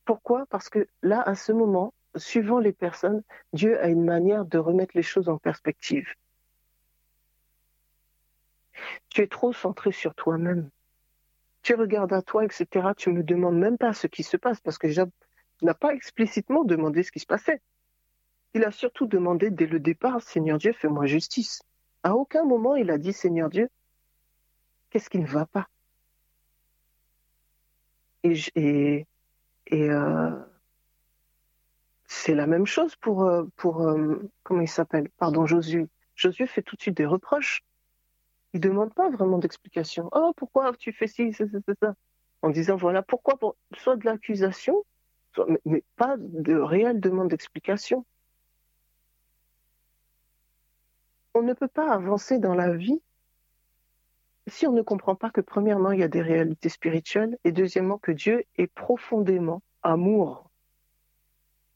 [SPEAKER 1] Pourquoi? Parce que là, à ce moment, suivant les personnes, Dieu a une manière de remettre les choses en perspective. Tu es trop centré sur toi-même. Tu regardes à toi, etc. Tu me demandes même pas ce qui se passe parce que Job n'a pas explicitement demandé ce qui se passait. Il a surtout demandé dès le départ, Seigneur Dieu, fais-moi justice. À aucun moment il a dit, Seigneur Dieu, qu'est-ce qui ne va pas? Et, et, euh, c'est la même chose pour, euh, pour euh, comment il s'appelle? Pardon, Josué. Josué fait tout de suite des reproches. Il demande pas vraiment d'explication. Oh, pourquoi tu fais ci, ça, ça, ça, En disant, voilà, pourquoi pour, Soit de l'accusation, mais, mais, pas de réelle demande d'explication. On ne peut pas avancer dans la vie si on ne comprend pas que premièrement, il y a des réalités spirituelles et deuxièmement, que Dieu est profondément amour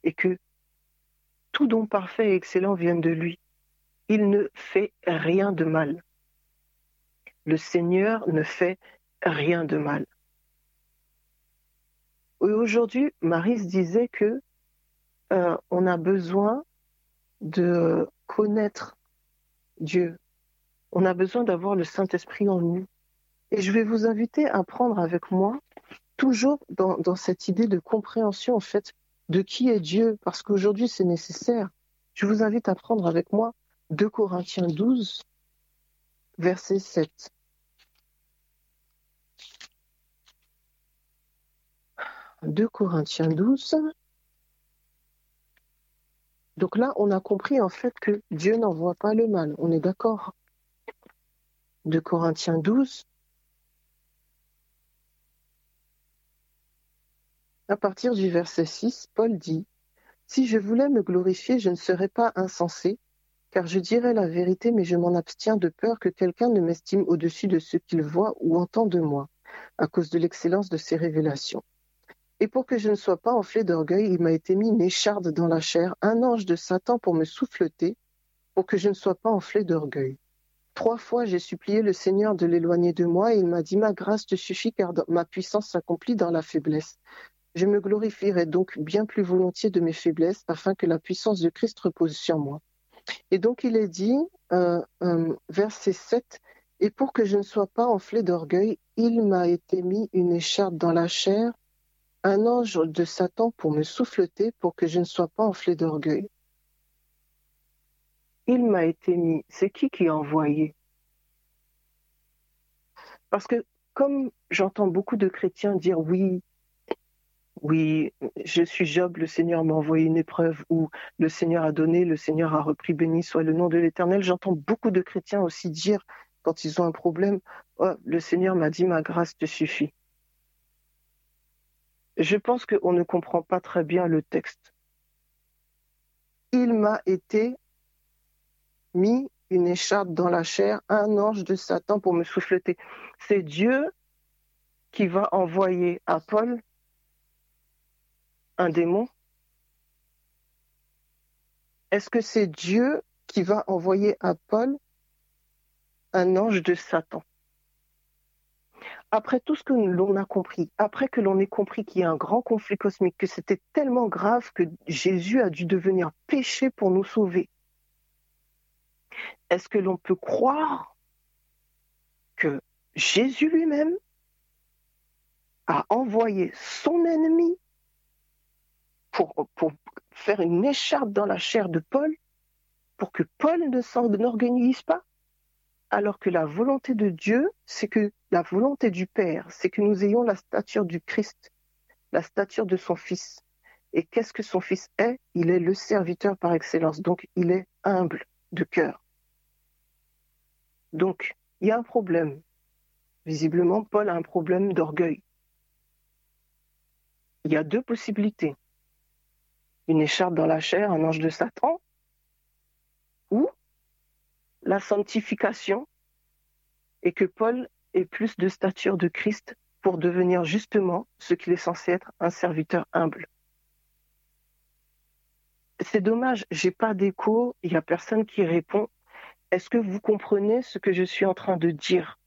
[SPEAKER 1] et que tout don parfait et excellent vient de lui. Il ne fait rien de mal. Le Seigneur ne fait rien de mal. Aujourd'hui, Marie disait que euh, on a besoin de connaître Dieu, on a besoin d'avoir le Saint-Esprit en nous. Et je vais vous inviter à prendre avec moi, toujours dans, cette idée de compréhension, en fait, de qui est Dieu, parce qu'aujourd'hui c'est nécessaire. Je vous invite à prendre avec moi 2 Corinthiens 12, verset 7. « 2 Corinthiens 12. Donc là, on a compris en fait que Dieu n'envoie pas le mal. On est d'accord? De Corinthiens 12, à partir du verset 6, Paul dit, Si je voulais me glorifier, je ne serais pas insensé, car je dirai la vérité, mais je m'en abstiens de peur que quelqu'un ne m'estime au-dessus de ce qu'il voit ou entend de moi, à cause de l'excellence de ses révélations. Et pour que je ne sois pas enflé d'orgueil, il m'a été mis une écharde dans la chair, un ange de Satan pour me souffleter, pour que je ne sois pas enflé d'orgueil. Trois fois j'ai supplié le Seigneur de l'éloigner de moi, et il m'a dit, ma grâce te suffit, car ma puissance s'accomplit dans la faiblesse. Je me glorifierai donc bien plus volontiers de mes faiblesses, afin que la puissance de Christ repose sur moi. Et donc il est dit, euh, euh, verset 7, Et pour que je ne sois pas enflé d'orgueil, il m'a été mis une écharpe dans la chair, un ange de Satan pour me souffleter, pour que je ne sois pas enflé d'orgueil. Il m'a été mis. C'est qui qui a envoyé? Parce que comme j'entends beaucoup de chrétiens dire oui, oui, je suis Job, le Seigneur m'a envoyé une épreuve où le Seigneur a donné, le Seigneur a repris, béni soit le nom de l'Éternel. J'entends beaucoup de chrétiens aussi dire, quand ils ont un problème, oh, le Seigneur m'a dit, ma grâce te suffit. Je pense qu'on ne comprend pas très bien le texte. Il m'a été mis une écharpe dans la chair, un ange de Satan pour me souffleter. C'est Dieu qui va envoyer à Paul un démon Est-ce que c'est Dieu qui va envoyer à Paul un ange de Satan? Après tout ce que l'on a compris, après que l'on ait compris qu'il y a un grand conflit cosmique, que c'était tellement grave que Jésus a dû devenir péché pour nous sauver, est-ce que l'on peut croire que Jésus lui-même a envoyé son ennemi pour, faire une écharpe dans la chair de Paul pour que Paul ne s'enorgueillisse pas? Alors que la volonté de Dieu, c'est que la volonté du Père, c'est que nous ayons la stature du Christ, la stature de son Fils. Et qu'est-ce que son Fils est? Il est le serviteur par excellence, donc il est humble de cœur. Donc, il y a un problème. Visiblement, Paul a un problème d'orgueil. Il y a deux possibilités une écharpe dans la chair, un ange de Satan, ou la sanctification et que Paul ait plus de stature de Christ pour devenir justement ce qu'il est censé être, un serviteur humble. C'est dommage, j'ai pas d'écho, il y a personne qui répond. Est-ce que vous comprenez ce que je suis en train de dire?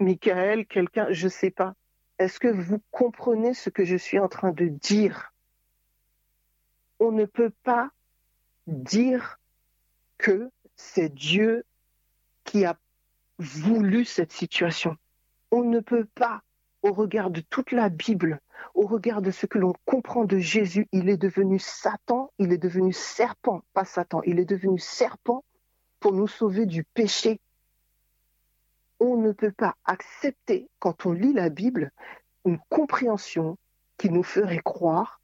[SPEAKER 1] Michael, quelqu'un, je sais pas. Est-ce que vous comprenez ce que je suis en train de dire? On ne peut pas dire que c'est Dieu qui a voulu cette situation. On ne peut pas, au regard de toute la Bible, au regard de ce que l'on comprend de Jésus, il est devenu Satan, il est devenu serpent, pas Satan, il est devenu serpent pour nous sauver du péché. On ne peut pas accepter, quand on lit la Bible, une compréhension qui nous ferait croire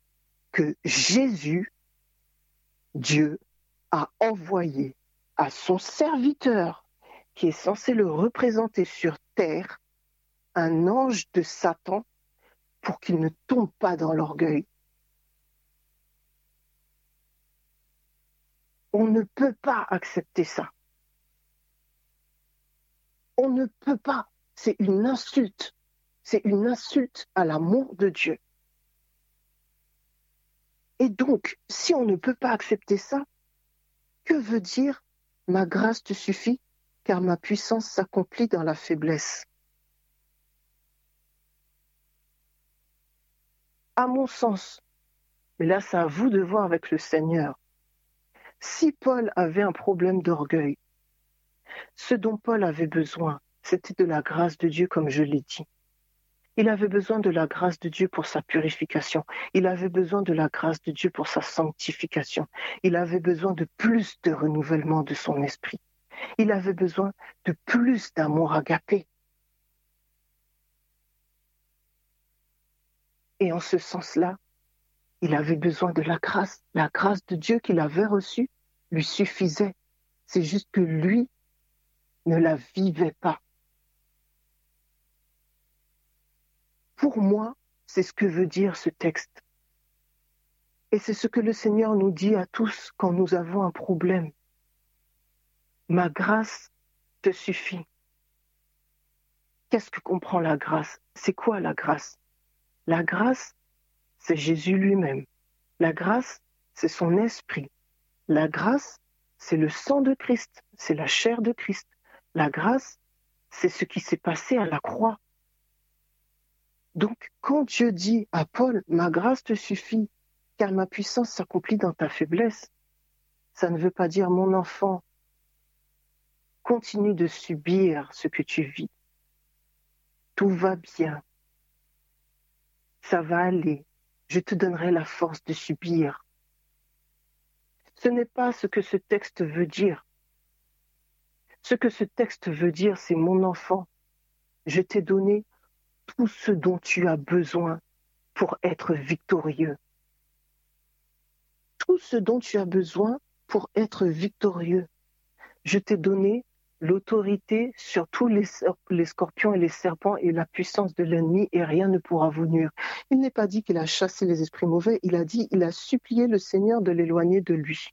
[SPEAKER 1] que Jésus, Dieu, a envoyé à son serviteur, qui est censé le représenter sur terre, un ange de Satan pour qu'il ne tombe pas dans l'orgueil. On ne peut pas accepter ça. On ne peut pas. C'est une insulte. C'est une insulte à l'amour de Dieu. Et donc, si on ne peut pas accepter ça, que veut dire ma grâce te suffit car ma puissance s'accomplit dans la faiblesse À mon sens, mais là c'est à vous de voir avec le Seigneur, si Paul avait un problème d'orgueil, ce dont Paul avait besoin, c'était de la grâce de Dieu comme je l'ai dit. Il avait besoin de la grâce de Dieu pour sa purification. Il avait besoin de la grâce de Dieu pour sa sanctification. Il avait besoin de plus de renouvellement de son esprit. Il avait besoin de plus d'amour agapé. Et en ce sens-là, il avait besoin de la grâce. La grâce de Dieu qu'il avait reçue lui suffisait. C'est juste que lui ne la vivait pas. Pour moi, c'est ce que veut dire ce texte. Et c'est ce que le Seigneur nous dit à tous quand nous avons un problème. ma grâce te suffit. Qu'est-ce que comprend la grâce? C'est quoi la grâce? La grâce, c'est Jésus lui-même. La grâce, c'est son esprit. La grâce, c'est le sang de Christ, c'est la chair de Christ. La grâce, c'est ce qui s'est passé à la croix. Donc, quand Dieu dit à Paul, ma grâce te suffit, car ma puissance s'accomplit dans ta faiblesse, ça ne veut pas dire, mon enfant, continue de subir ce que tu vis tout va bien. Ça va aller. Je te donnerai la force de subir. Ce n'est pas ce que ce texte veut dire. Ce que ce texte veut dire, c'est mon enfant, je t'ai donné tout ce dont tu as besoin pour être victorieux. Tout ce dont tu as besoin pour être victorieux. Je t'ai donné l'autorité sur tous les, scorpions et les serpents et la puissance de l'ennemi et rien ne pourra vous nuire. Il n'est pas dit qu'il a chassé les esprits mauvais, il a dit il a supplié le Seigneur de l'éloigner de lui.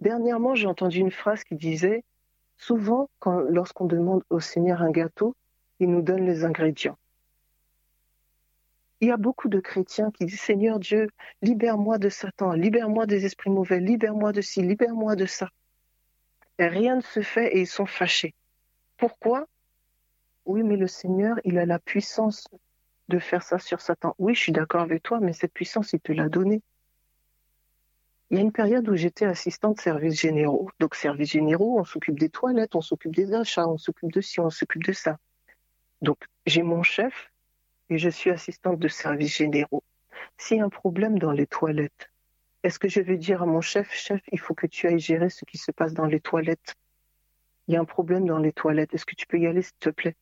[SPEAKER 1] Dernièrement, j'ai entendu une phrase qui disait souvent lorsqu'on demande au Seigneur un gâteau, il nous donne les ingrédients. Il y a beaucoup de chrétiens qui disent Seigneur Dieu, libère-moi de Satan, libère-moi des esprits mauvais, libère-moi de ci, libère-moi de ça rien ne se fait et ils sont fâchés. Pourquoi? Oui, mais le Seigneur, il a la puissance de faire ça sur Satan. Oui, je suis d'accord avec toi, mais cette puissance, il te l'a donnée. Il y a une période où j'étais assistante de services généraux. Donc, services généraux, on s'occupe des toilettes, on s'occupe des achats, on s'occupe de ci, on s'occupe de ça. Donc, j'ai mon chef et je suis assistante de services généraux. S'il y a un problème dans les toilettes, est-ce que je vais dire à mon chef, chef, il faut que tu ailles gérer ce qui se passe dans les toilettes? Il y a un problème dans les toilettes. Est-ce que tu peux y aller, s'il te plaît?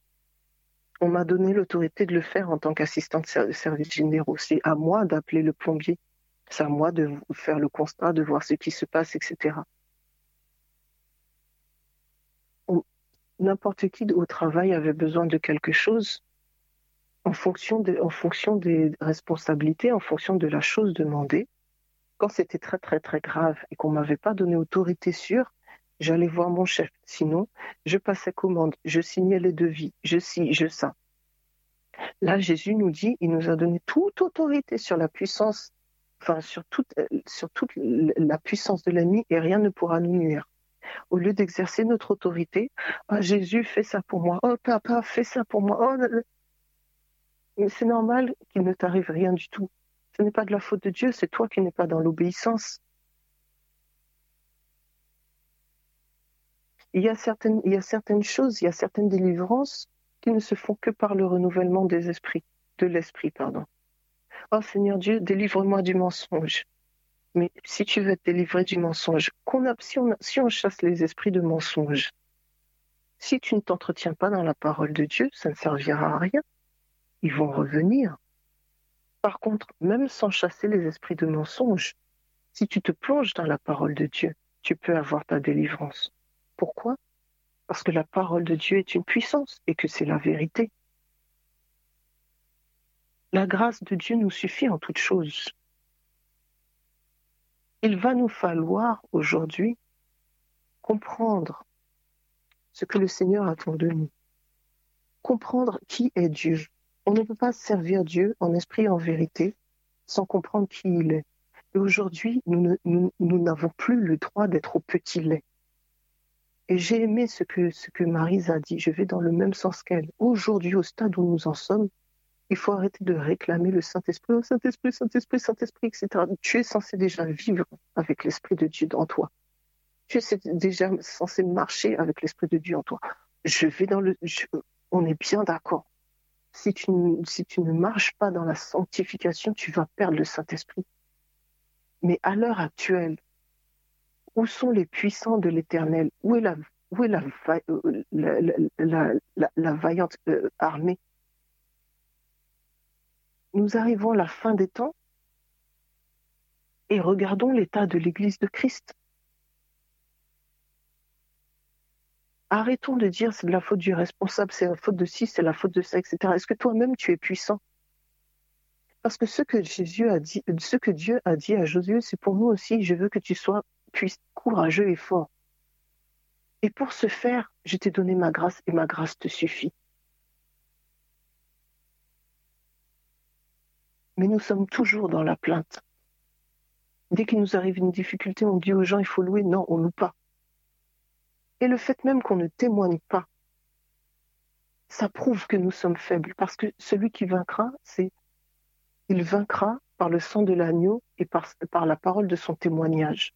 [SPEAKER 1] On m'a donné l'autorité de le faire en tant qu'assistante de service généraux. C'est à moi d'appeler le plombier. C'est à moi de faire le constat, de voir ce qui se passe, etc. N'importe qui au travail avait besoin de quelque chose en fonction, des responsabilités, en fonction de la chose demandée quand c'était très très très grave et qu'on m'avait pas donné autorité sûre, j'allais voir mon chef. Sinon, je passais commande, je signais les devis, je ci, je ça. Là, Jésus nous dit, il nous a donné toute autorité sur la puissance, enfin sur toute, sur toute la puissance de l'ennemi et rien ne pourra nous nuire. Au lieu d'exercer notre autorité, ah, Jésus fait ça pour moi, oh papa fais ça pour moi. Oh, c'est normal qu'il ne t'arrive rien du tout. Ce n'est pas de la faute de Dieu, c'est toi qui n'es pas dans l'obéissance. Il y, a certaines, il y a certaines choses, il y a certaines délivrances qui ne se font que par le renouvellement des esprits, de l'esprit, pardon. Oh Seigneur Dieu, délivre-moi du mensonge. Mais si tu veux être délivré du mensonge, qu'on si, on, si on chasse les esprits de mensonge, si tu ne t'entretiens pas dans la parole de Dieu, ça ne servira à rien. Ils vont revenir. Par contre, même sans chasser les esprits de mensonge, si tu te plonges dans la parole de Dieu, tu peux avoir ta délivrance. Pourquoi? Parce que la parole de Dieu est une puissance et que c'est la vérité. La grâce de Dieu nous suffit en toutes choses. Il va nous falloir aujourd'hui comprendre ce que le Seigneur attend de nous, comprendre qui est Dieu, on ne peut pas servir Dieu en esprit et en vérité sans comprendre qui il est. Et aujourd'hui, nous n'avons plus le droit d'être au petit lait. Et j'ai aimé ce que, ce que a dit. Je vais dans le même sens qu'elle. Aujourd'hui, au stade où nous en sommes, il faut arrêter de réclamer le Saint-Esprit. Oh, Saint-Esprit, Saint-Esprit, Saint-Esprit, etc. Tu es censé déjà vivre avec l'Esprit de Dieu en toi. Tu es déjà censé marcher avec l'Esprit de Dieu en toi. Je vais dans le. on est bien d'accord si tu, ne marches pas dans la sanctification, tu vas perdre le Saint-Esprit. Mais à l'heure actuelle, où sont les puissants de l'Éternel? Où est la, vaillante armée? Nous arrivons à la fin des temps et regardons l'état de l'Église de Christ. Arrêtons de dire c'est de la faute du responsable, c'est la faute de ci, c'est la faute de ça, etc. Est-ce que toi-même tu es puissant? Parce que ce que Jésus a dit, ce que Dieu a dit à Josué, c'est pour nous aussi. Je veux que tu sois courageux et fort. Et pour ce faire, je t'ai donné ma grâce et ma grâce te suffit. Mais nous sommes toujours dans la plainte. Dès qu'il nous arrive une difficulté, on dit aux gens il faut louer. Non, on loue pas. Et le fait même qu'on ne témoigne pas, ça prouve que nous sommes faibles. Parce que celui qui vaincra, c'est il vaincra par le sang de l'agneau et par la parole de son témoignage.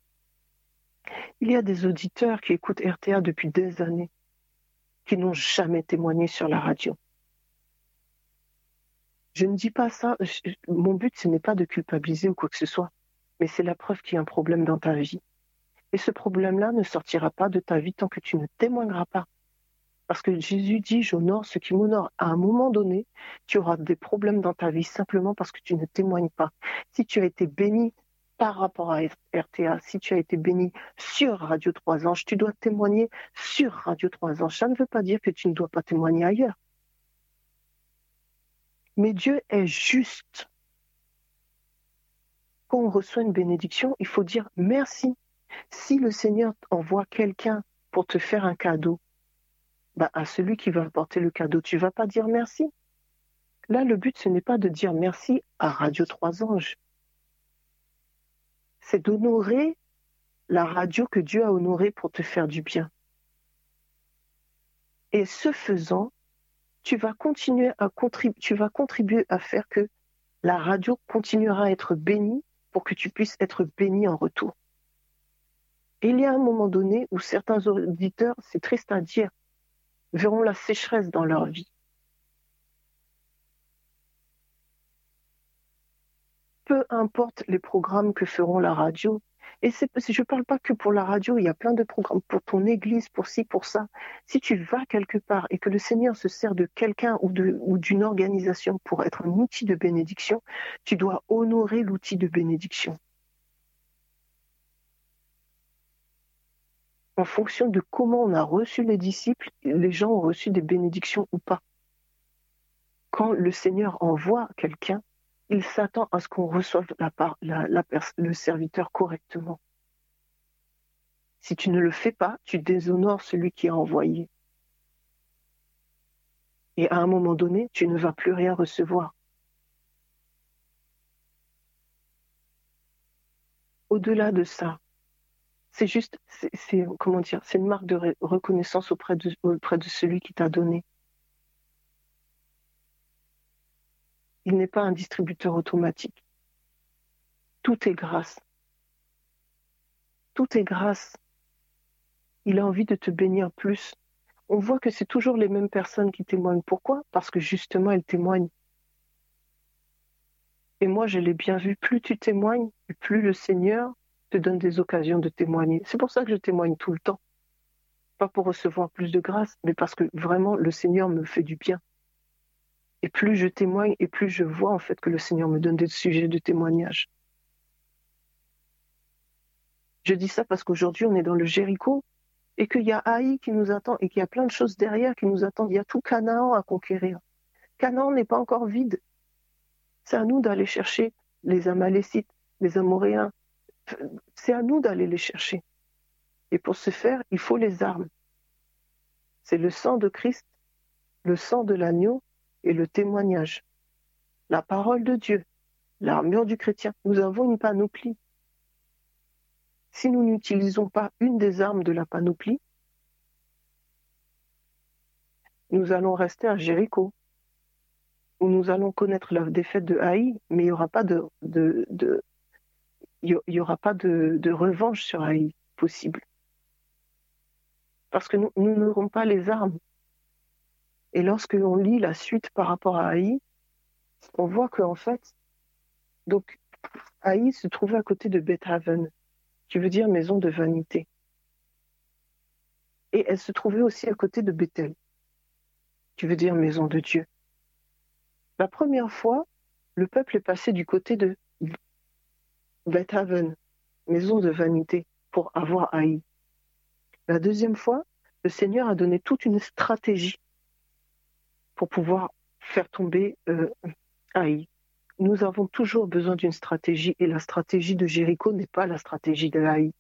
[SPEAKER 1] Il y a des auditeurs qui écoutent RTA depuis des années, qui n'ont jamais témoigné sur la radio. Je ne dis pas ça, mon but ce n'est pas de culpabiliser ou quoi que ce soit, mais c'est la preuve qu'il y a un problème dans ta vie. Et ce problème-là ne sortira pas de ta vie tant que tu ne témoigneras pas. Parce que Jésus dit, j'honore ce qui m'honore. À un moment donné, tu auras des problèmes dans ta vie simplement parce que tu ne témoignes pas. Si tu as été béni par rapport à RTA, si tu as été béni sur Radio 3 Anges, tu dois témoigner sur Radio 3 Anges. Ça ne veut pas dire que tu ne dois pas témoigner ailleurs. Mais Dieu est juste. Quand on reçoit une bénédiction, il faut dire merci. Si le Seigneur envoie quelqu'un pour te faire un cadeau, bah, à celui qui va apporter le cadeau, tu vas pas dire merci. Là, le but, ce n'est pas de dire merci à Radio 3 Anges. C'est d'honorer la radio que Dieu a honorée pour te faire du bien. Et ce faisant, tu vas contribuer, à faire que la radio continuera à être bénie pour que tu puisses être béni en retour. Et il y a un moment donné où certains auditeurs, c'est triste à dire, verront la sécheresse dans leur vie. Peu importe les programmes que feront la radio, et je ne parle pas que pour la radio, il y a plein de programmes pour ton église, pour ci, pour ça. Si tu vas quelque part et que le Seigneur se sert de quelqu'un ou d'une organisation pour être un outil de bénédiction, tu dois honorer l'outil de bénédiction. en fonction de comment on a reçu les disciples, les gens ont reçu des bénédictions ou pas. Quand le Seigneur envoie quelqu'un, il s'attend à ce qu'on reçoive le serviteur correctement. Si tu ne le fais pas, tu déshonores celui qui a envoyé. Et à un moment donné, tu ne vas plus rien recevoir. Au-delà de ça, c'est juste, comment dire, c'est une marque de reconnaissance auprès de celui qui t'a donné. Il n'est pas un distributeur automatique. Tout est grâce. Tout est grâce. Il a envie de te bénir plus. On voit que c'est toujours les mêmes personnes qui témoignent. Pourquoi? Parce que justement, elles témoignent. Et moi, je l'ai bien vu, plus tu témoignes, plus le Seigneur te donne des occasions de témoigner. C'est pour ça que je témoigne tout le temps. Pas pour recevoir plus de grâce, mais parce que vraiment le Seigneur me fait du bien. Et plus je témoigne, et plus je vois en fait que le Seigneur me donne des sujets de témoignage. Je dis ça parce qu'aujourd'hui on est dans le Jéricho et qu'il y a Haï qui nous attend et qu'il y a plein de choses derrière qui nous attendent. Il y a tout Canaan à conquérir. Canaan n'est pas encore vide. C'est à nous d'aller chercher les Amalécites, les Amoréens, c'est à nous d'aller les chercher. Et pour ce faire, il faut les armes. C'est le sang de Christ, le sang de l'agneau et le témoignage. La parole de Dieu, l'armure du chrétien. Nous avons une panoplie. Si nous n'utilisons pas une des armes de la panoplie, nous allons rester à Jéricho, où nous allons connaître la défaite de Haï, mais il n'y aura pas de, revanche sur Haï possible. Parce que nous n'aurons pas les armes. Et lorsque l'on lit la suite par rapport à Haï, on voit qu'en fait, donc, Haï se trouvait à côté de Bethaven, qui veut dire maison de vanité. Et elle se trouvait aussi à côté de Bethel, qui veut dire maison de Dieu. La première fois, le peuple est passé du côté de Bethaven, maison de vanité, pour avoir haï. La deuxième fois, le Seigneur a donné toute une stratégie pour pouvoir faire tomber euh, Haï. Nous avons toujours besoin d'une stratégie et la stratégie de Jéricho n'est pas la stratégie de Haï.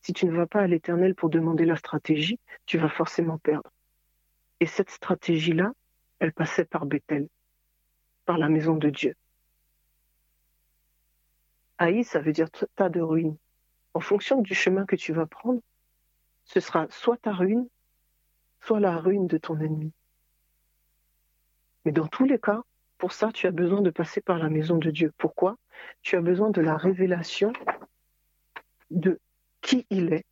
[SPEAKER 1] si tu ne vas pas à l'Éternel pour demander la stratégie, tu vas forcément perdre. Et cette stratégie-là, elle passait par Bethel, par la maison de Dieu. Haï, ça veut dire tas de ruines. En fonction du chemin que tu vas prendre, ce sera soit ta ruine, soit la ruine de ton ennemi. Mais dans tous les cas, pour ça, tu as besoin de passer par la maison de Dieu. Pourquoi? Tu as besoin de la révélation de qui il est.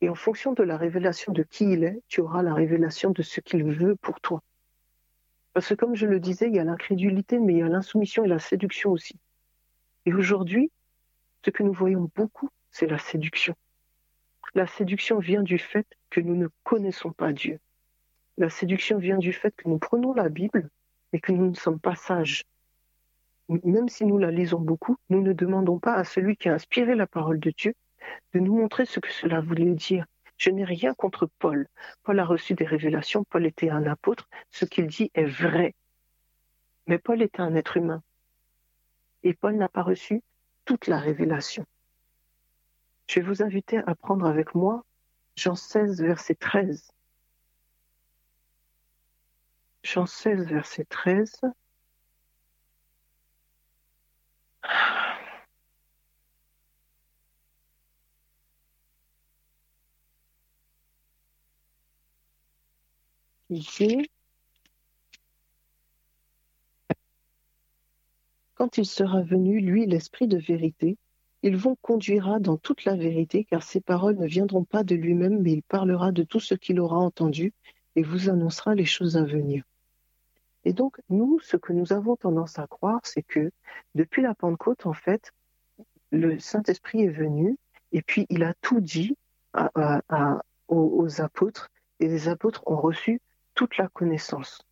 [SPEAKER 1] Et en fonction de la révélation de qui il est, tu auras la révélation de ce qu'il veut pour toi. Parce que comme je le disais, il y a l'incrédulité, mais il y a l'insoumission et la séduction aussi. Et aujourd'hui, ce que nous voyons beaucoup, c'est la séduction. La séduction vient du fait que nous ne connaissons pas Dieu. La séduction vient du fait que nous prenons la Bible et que nous ne sommes pas sages. Même si nous la lisons beaucoup, nous ne demandons pas à celui qui a inspiré la parole de Dieu de nous montrer ce que cela voulait dire. Je n'ai rien contre Paul. Paul a reçu des révélations, Paul était un apôtre, ce qu'il dit est vrai. Mais Paul était un être humain. Et Paul n'a pas reçu toute la révélation. Je vais vous inviter à prendre avec moi Jean 16, verset 13. Jean 16, verset 13. Ici, quand il sera venu, lui, l'Esprit de vérité, il vous conduira dans toute la vérité, car ses paroles ne viendront pas de lui-même, mais il parlera de tout ce qu'il aura entendu et vous annoncera les choses à venir. Et donc, nous, ce que nous avons tendance à croire, c'est que depuis la Pentecôte, en fait, le Saint-Esprit est venu et puis il a tout dit aux, apôtres et les apôtres ont reçu toute la connaissance.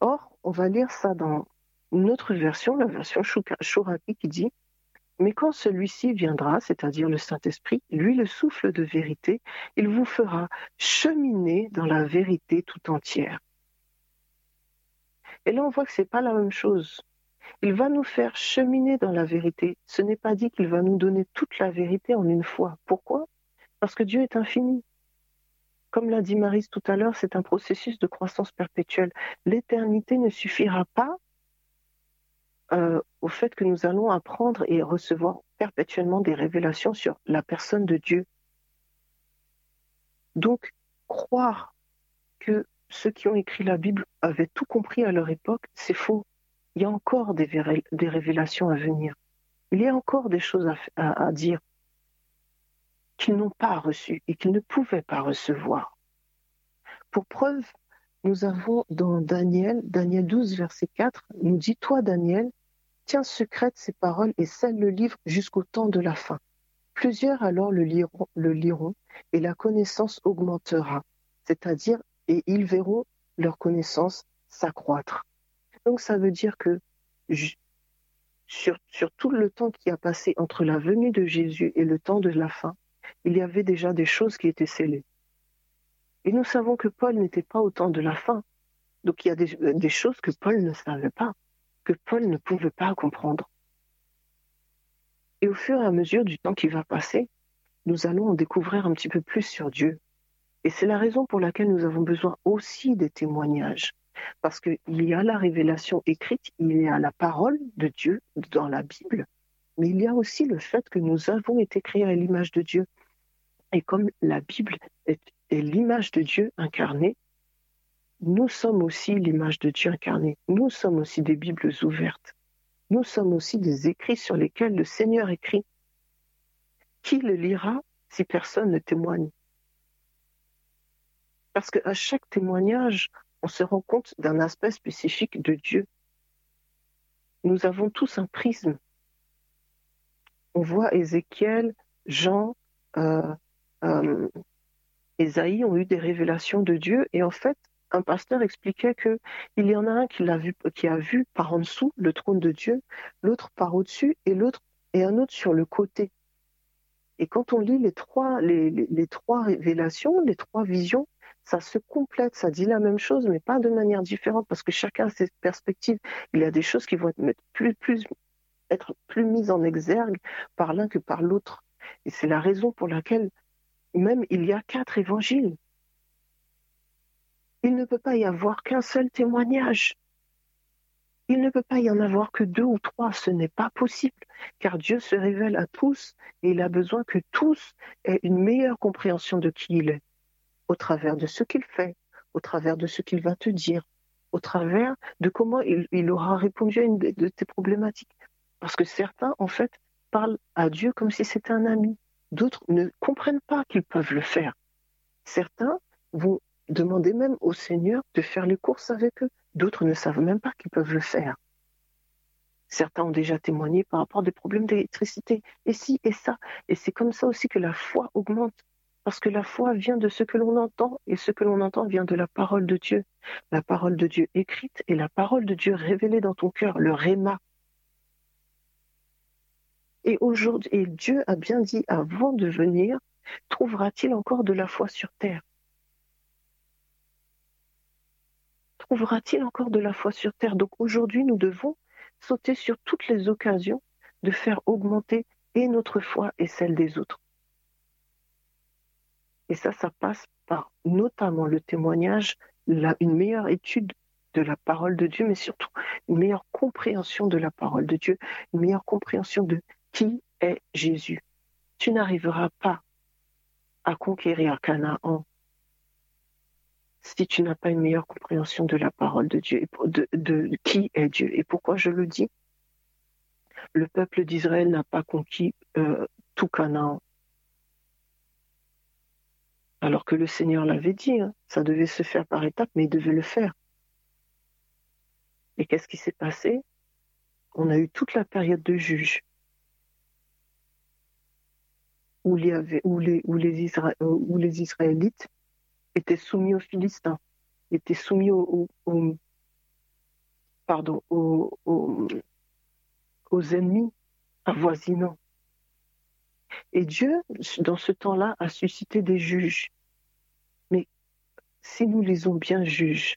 [SPEAKER 1] Or, on va lire ça dans une autre version, la version Shuraki, qui dit Mais quand celui-ci viendra, c'est-à-dire le Saint-Esprit, lui, le souffle de vérité, il vous fera cheminer dans la vérité tout entière. Et là, on voit que c'est pas la même chose. Il va nous faire cheminer dans la vérité. Ce n'est pas dit qu'il va nous donner toute la vérité en une fois. Pourquoi? Parce que Dieu est infini. Comme l'a dit Marise tout à l'heure, c'est un processus de croissance perpétuelle. L'éternité ne suffira pas euh, au fait que nous allons apprendre et recevoir perpétuellement des révélations sur la personne de Dieu. Donc, croire que ceux qui ont écrit la Bible avaient tout compris à leur époque, c'est faux. Il y a encore des, révélations à venir. Il y a encore des choses à, dire qu'ils n'ont pas reçues et qu'ils ne pouvaient pas recevoir. Pour preuve, nous avons dans Daniel, Daniel 12, verset 4, nous dit, Toi, Daniel, tiens secrète ces paroles et scelle le livre jusqu'au temps de la fin. Plusieurs alors le liront, le liront et la connaissance augmentera, c'est-à-dire et ils verront leur connaissance s'accroître. Donc ça veut dire que sur, tout le temps qui a passé entre la venue de Jésus et le temps de la fin, il y avait déjà des choses qui étaient scellées. Et nous savons que Paul n'était pas au temps de la fin. Donc il y a des, des choses que Paul ne savait pas, que Paul ne pouvait pas comprendre. Et au fur et à mesure du temps qui va passer, nous allons en découvrir un petit peu plus sur Dieu, et c'est la raison pour laquelle nous avons besoin aussi des témoignages. Parce qu'il y a la révélation écrite, il y a la parole de Dieu dans la Bible, mais il y a aussi le fait que nous avons été créés à l'image de Dieu. Et comme la Bible est, l'image de Dieu incarnée, nous sommes aussi l'image de Dieu incarnée. Nous sommes aussi des Bibles ouvertes. Nous sommes aussi des écrits sur lesquels le Seigneur écrit. Qui le lira si personne ne témoigne? Parce qu'à chaque témoignage, on se rend compte d'un aspect spécifique de Dieu. Nous avons tous un prisme. On voit Ézéchiel, Jean, euh, euh, Ésaïe ont eu des révélations de Dieu et en fait, un pasteur expliquait que il y en a un qui l'a vu, qui a vu par en dessous le trône de Dieu, l'autre par au-dessus et l'autre et un autre sur le côté. Et quand on lit les trois, les trois révélations, les trois visions, ça se complète, ça dit la même chose, mais pas de manière différente, parce que chacun a ses perspectives. Il y a des choses qui vont être plus, être plus mises en exergue par l'un que par l'autre. Et c'est la raison pour laquelle même il y a quatre évangiles. Il ne peut pas y avoir qu'un seul témoignage. Il ne peut pas y en avoir que deux ou trois, ce n'est pas possible, car Dieu se révèle à tous et il a besoin que tous aient une meilleure compréhension de qui il est, au travers de ce qu'il fait, au travers de ce qu'il va te dire, au travers de comment il, aura répondu à une de tes problématiques. Parce que certains, en fait, parlent à Dieu comme si c'était un ami. D'autres ne comprennent pas qu'ils peuvent le faire. Certains vont demander même au Seigneur de faire les courses avec eux. D'autres ne savent même pas qu'ils peuvent le faire. Certains ont déjà témoigné par rapport à des problèmes d'électricité, et ci et ça. Et c'est comme ça aussi que la foi augmente. Parce que la foi vient de ce que l'on entend, et ce que l'on entend vient de la parole de Dieu. La parole de Dieu écrite et la parole de Dieu révélée dans ton cœur, le réma. Et aujourd'hui, et Dieu a bien dit avant de venir, trouvera-t-il encore de la foi sur terre? Trouvera-t-il encore de la foi sur terre? Donc aujourd'hui, nous devons sauter sur toutes les occasions de faire augmenter et notre foi et celle des autres. Et ça, ça passe par notamment le témoignage, une meilleure étude de la parole de Dieu, mais surtout une meilleure compréhension de la parole de Dieu, une meilleure compréhension de qui est Jésus. Tu n'arriveras pas à conquérir Canaan si tu n'as pas une meilleure compréhension de la parole de Dieu, de, qui est Dieu. Et pourquoi je le dis? Le peuple d'Israël n'a pas conquis euh, tout Canaan. Alors que le Seigneur l'avait dit, hein. ça devait se faire par étapes, mais il devait le faire. Et qu'est-ce qui s'est passé? On a eu toute la période de juge, où, les, Israélites étaient soumis aux Philistins, étaient soumis aux ennemis avoisinants. Et Dieu, dans ce temps-là, a suscité des juges. Mais si nous lisons bien juges,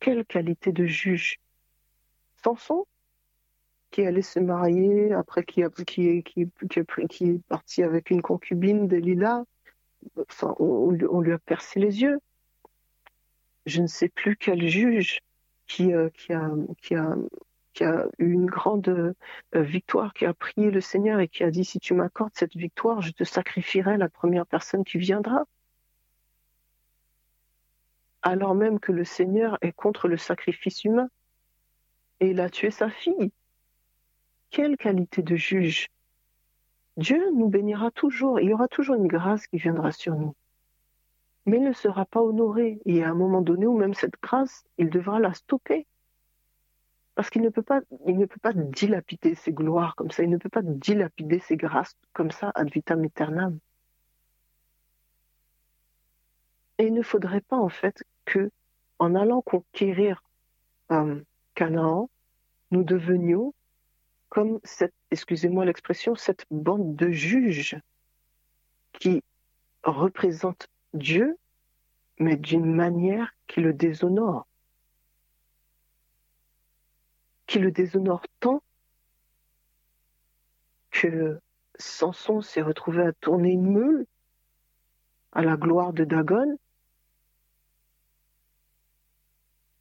[SPEAKER 1] quelle qualité de juge? Samson, qui allait se marier, après qui, qui, qui, qui, est parti avec une concubine, Delilah, on, lui a percé les yeux. Je ne sais plus quel juge qui, euh, a, a, qui a eu une grande euh, victoire, qui a prié le Seigneur et qui a dit, si tu m'accordes cette victoire, je te sacrifierai la première personne qui viendra. Alors même que le Seigneur est contre le sacrifice humain. Et il a tué sa fille. Quelle qualité de juge Dieu nous bénira toujours. Il y aura toujours une grâce qui viendra sur nous. Mais il ne sera pas honoré. Et à un moment donné, ou même cette grâce, il devra la stopper. Parce qu'il ne peut pas, il ne peut pas dilapider ses gloires comme ça. Il ne peut pas dilapider ses grâces comme ça ad vitam aeternam. Et il ne faudrait pas, en fait, que, en allant conquérir euh, Canaan, nous devenions comme cette, excusez-moi l'expression, cette bande de juges qui représente Dieu, mais d'une manière qui le déshonore. Qui le déshonore tant que Samson s'est retrouvé à tourner une meule à la gloire de Dagon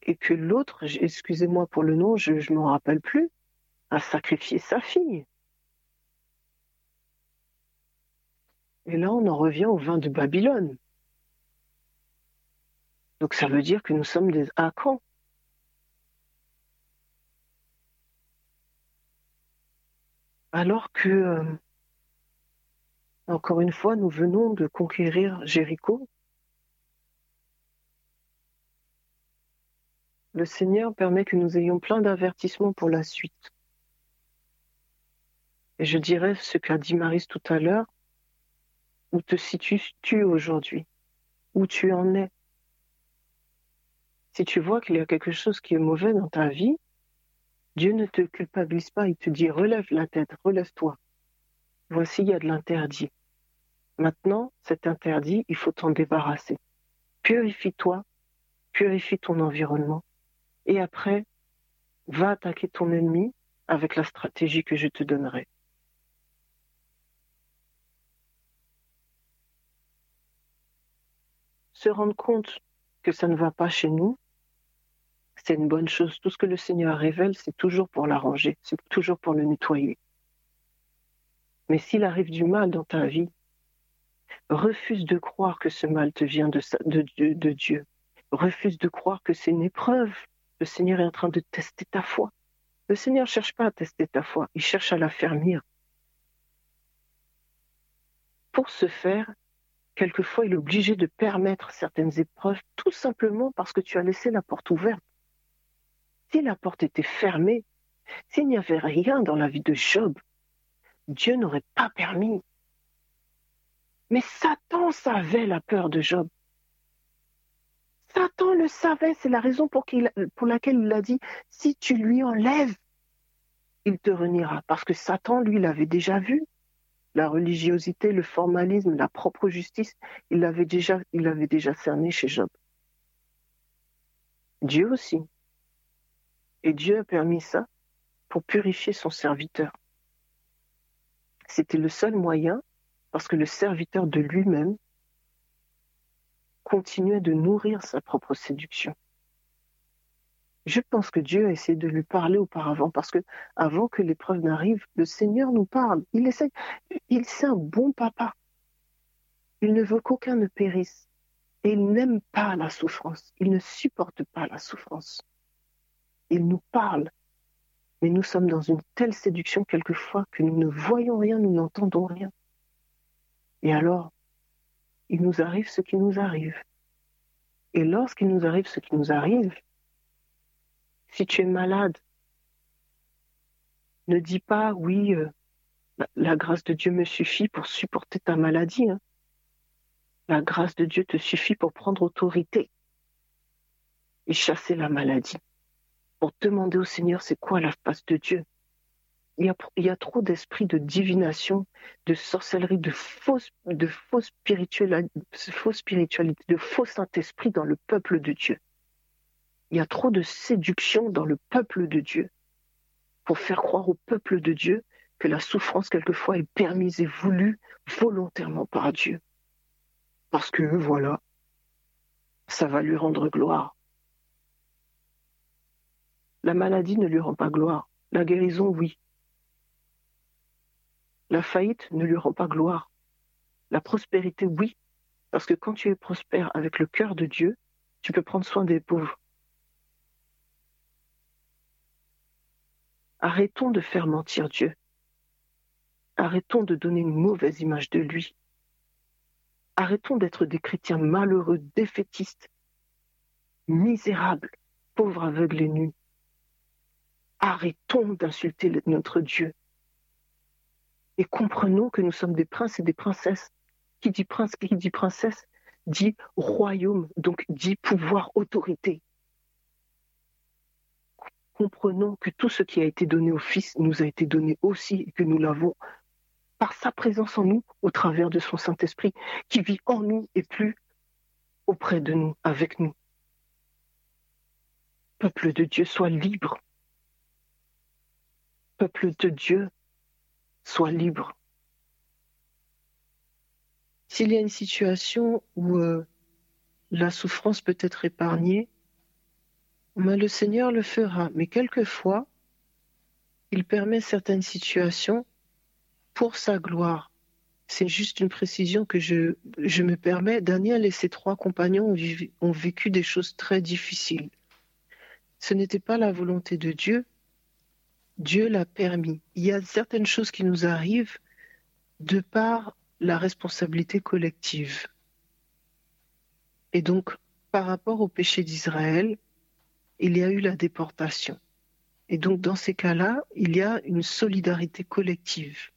[SPEAKER 1] et que l'autre, excusez-moi pour le nom, je ne me rappelle plus, a sacrifié sa fille. Et là, on en revient au vin de Babylone. Donc ça veut dire que nous sommes des Akans. Alors que, euh, encore une fois, nous venons de conquérir Jéricho, le Seigneur permet que nous ayons plein d'avertissements pour la suite. Et je dirais ce qu'a dit Maris tout à l'heure, où te situes-tu aujourd'hui? Où tu en es? Si tu vois qu'il y a quelque chose qui est mauvais dans ta vie, Dieu ne te culpabilise pas, il te dit relève la tête, relève-toi. Voici, il y a de l'interdit. Maintenant, cet interdit, il faut t'en débarrasser. Purifie-toi, purifie ton environnement, et après, va attaquer ton ennemi avec la stratégie que je te donnerai. se rendre compte que ça ne va pas chez nous, c'est une bonne chose. Tout ce que le Seigneur révèle, c'est toujours pour l'arranger, c'est toujours pour le nettoyer. Mais s'il arrive du mal dans ta vie, refuse de croire que ce mal te vient de, de Dieu. Refuse de croire que c'est une épreuve. Le Seigneur est en train de tester ta foi. Le Seigneur ne cherche pas à tester ta foi, il cherche à la fermir. Pour ce faire, quelquefois, il est obligé de permettre certaines épreuves tout simplement parce que tu as laissé la porte ouverte. Si la porte était fermée, s'il n'y avait rien dans la vie de Job, Dieu n'aurait pas permis. Mais Satan savait la peur de Job. Satan le savait, c'est la raison pour, laquelle il a dit, si tu lui enlèves, il te reniera. Parce que Satan, lui, l'avait déjà vu. La religiosité, le formalisme, la propre justice, il l'avait déjà cerné chez Job. Dieu aussi. Et Dieu a permis ça pour purifier son serviteur. C'était le seul moyen parce que le serviteur de lui-même continuait de nourrir sa propre séduction. Je pense que Dieu a essayé de lui parler auparavant parce que avant que l'épreuve n'arrive, le Seigneur nous parle. Il essaie, il c'est un bon papa. Il ne veut qu'aucun ne périsse et il n'aime pas la souffrance. Il ne supporte pas la souffrance. Il nous parle mais nous sommes dans une telle séduction quelquefois que nous ne voyons rien, nous n'entendons rien. Et alors, il nous arrive ce qui nous arrive. Et lorsqu'il nous arrive ce qui nous arrive, si tu es malade, ne dis pas oui, euh, la, grâce de Dieu me suffit pour supporter ta maladie. Hein. La grâce de Dieu te suffit pour prendre autorité et chasser la maladie pour demander au Seigneur c'est quoi la face de Dieu? Il y a, trop d'esprit de divination, de sorcellerie, de fausse, de de faux Saint-Esprit dans le peuple de Dieu. Il y a trop de séduction dans le peuple de Dieu pour faire croire au peuple de Dieu que la souffrance quelquefois est permise et voulue volontairement par Dieu. Parce que voilà, ça va lui rendre gloire. La maladie ne lui rend pas gloire. La guérison, oui. La faillite ne lui rend pas gloire. La prospérité, oui. Parce que quand tu es prospère avec le cœur de Dieu, tu peux prendre soin des pauvres. Arrêtons de faire mentir Dieu. Arrêtons de donner une mauvaise image de lui. Arrêtons d'être des chrétiens malheureux, défaitistes, misérables, pauvres, aveugles et nus. Arrêtons d'insulter notre Dieu. Et comprenons que nous sommes des princes et des princesses. Qui dit prince, qui dit princesse, dit royaume, donc dit pouvoir, autorité. Comprenons que tout ce qui a été donné au Fils nous a été donné aussi et que nous l'avons par sa présence en nous, au travers de son Saint-Esprit, qui vit en nous et plus auprès de nous, avec nous. Peuple de Dieu, sois libre peuple de Dieu soit libre. S'il y a une situation où euh, la souffrance peut être épargnée, le Seigneur le fera. Mais quelquefois, il permet certaines situations pour sa gloire. C'est juste une précision que je, me permets. Daniel et ses trois compagnons ont vécu des choses très difficiles. Ce n'était pas la volonté de Dieu, Dieu l'a permis. Il y a certaines choses qui nous arrivent de par la responsabilité collective. Et donc, par rapport au péché d'Israël, il y a eu la déportation. Et donc, dans ces cas-là, il y a une solidarité collective.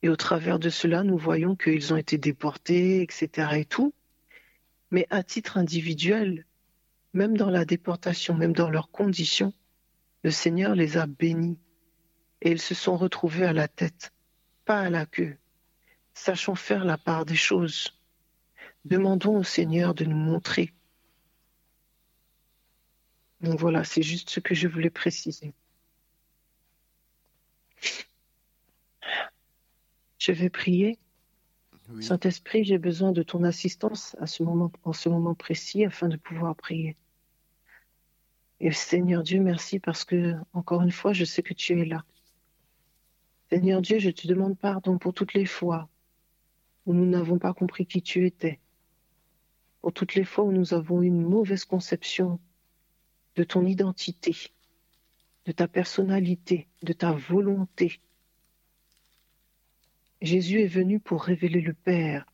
[SPEAKER 1] Et au travers de cela, nous voyons qu'ils ont été déportés, etc. et tout. Mais à titre individuel, même dans la déportation, même dans leurs conditions, le Seigneur les a bénis et ils se sont retrouvés à la tête, pas à la queue. Sachons faire la part des choses. Demandons au Seigneur de nous montrer. Donc voilà, c'est juste ce que je voulais préciser. Je vais prier. Saint-Esprit, j'ai besoin de ton assistance à ce moment, en ce moment précis afin de pouvoir prier. Et Seigneur Dieu, merci parce que, encore une fois, je sais que tu es là. Seigneur Dieu, je te demande pardon pour toutes les fois où nous n'avons pas compris qui tu étais, pour toutes les fois où nous avons une mauvaise conception de ton identité, de ta personnalité, de ta volonté. Jésus est venu pour révéler le Père.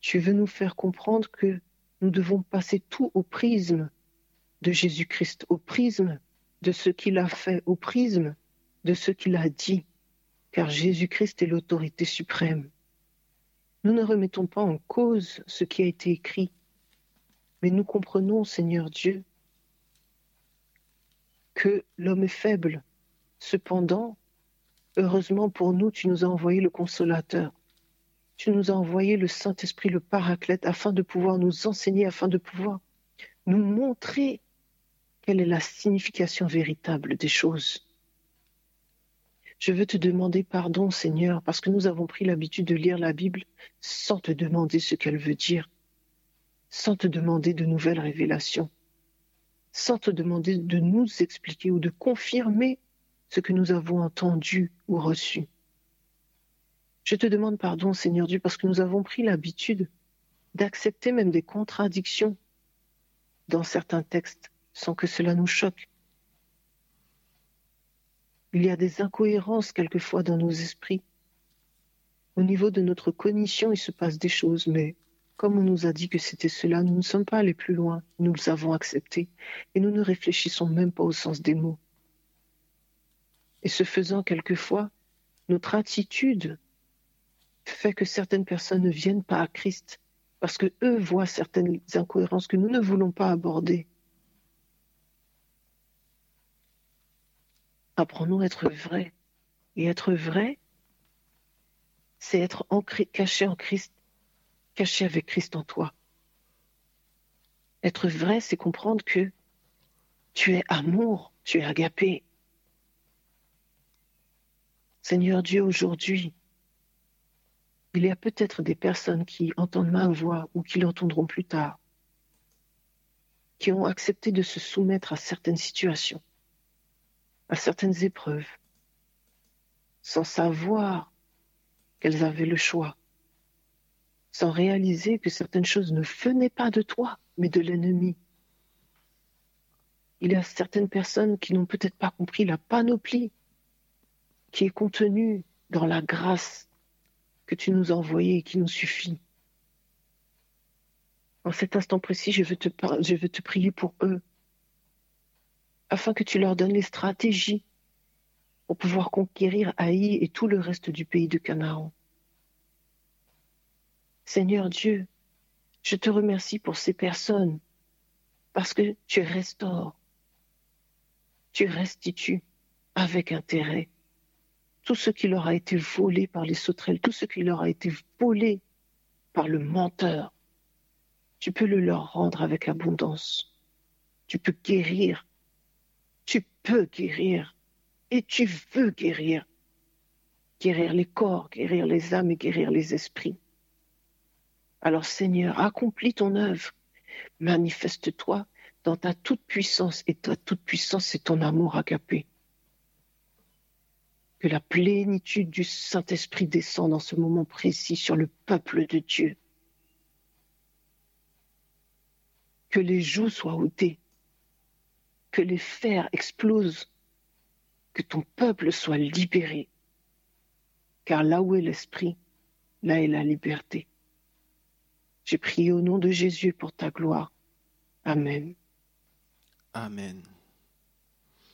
[SPEAKER 1] Tu veux nous faire comprendre que nous devons passer tout au prisme de Jésus-Christ, au prisme de ce qu'il a fait, au prisme de ce qu'il a dit, car Jésus-Christ est l'autorité suprême. Nous ne remettons pas en cause ce qui a été écrit, mais nous comprenons, Seigneur Dieu, que l'homme est faible. Cependant, heureusement pour nous, tu nous as envoyé le consolateur. Tu nous as envoyé le Saint-Esprit, le Paraclète, afin de pouvoir nous enseigner, afin de pouvoir nous montrer quelle est la signification véritable des choses. Je veux te demander pardon, Seigneur, parce que nous avons pris l'habitude de lire la Bible sans te demander ce qu'elle veut dire, sans te demander de nouvelles révélations sans te demander de nous expliquer ou de confirmer ce que nous avons entendu ou reçu. Je te demande pardon, Seigneur Dieu, parce que nous avons pris l'habitude d'accepter même des contradictions dans certains textes sans que cela nous choque. Il y a des incohérences quelquefois dans nos esprits. Au niveau de notre cognition, il se passe des choses, mais comme on nous a dit que c'était cela, nous ne sommes pas allés plus loin, nous les avons acceptés et nous ne réfléchissons même pas au sens des mots. Et ce faisant, quelquefois, notre attitude fait que certaines personnes ne viennent pas à Christ parce que eux voient certaines incohérences que nous ne voulons pas aborder. Apprenons à être vrais. Et être vrai, c'est être caché en Christ caché avec Christ en toi. Être vrai, c'est comprendre que tu es amour, tu es agapé. Seigneur Dieu, aujourd'hui, il y a peut-être des personnes qui entendent ma voix ou qui l'entendront plus tard, qui ont accepté de se soumettre à certaines situations, à certaines épreuves, sans savoir qu'elles avaient le choix sans réaliser que certaines choses ne venaient pas de toi, mais de l'ennemi. Il y a certaines personnes qui n'ont peut-être pas compris la panoplie qui est contenue dans la grâce que tu nous as envoyée et qui nous suffit. En cet instant précis, je veux te, je veux te prier pour eux, afin que tu leur donnes les stratégies pour pouvoir conquérir Haï et tout le reste du pays de Canaan. Seigneur Dieu, je te remercie pour ces personnes parce que tu restaures, tu restitues avec intérêt tout ce qui leur a été volé par les sauterelles, tout ce qui leur a été volé par le menteur. Tu peux le leur rendre avec abondance. Tu peux guérir. Peux guérir. Et tu veux guérir. Guérir les corps, guérir les âmes et guérir les esprits. Alors Seigneur, accomplis ton œuvre, manifeste-toi dans ta toute puissance, et ta toute puissance, c'est ton amour agapé. Que la plénitude du Saint-Esprit descende en ce moment précis sur le peuple de Dieu. Que les joues soient ôtées, que les fers explosent, que ton peuple soit libéré. Car là où est l'Esprit, là est la liberté. J'ai prié au nom de Jésus pour ta gloire. Amen.
[SPEAKER 2] Amen.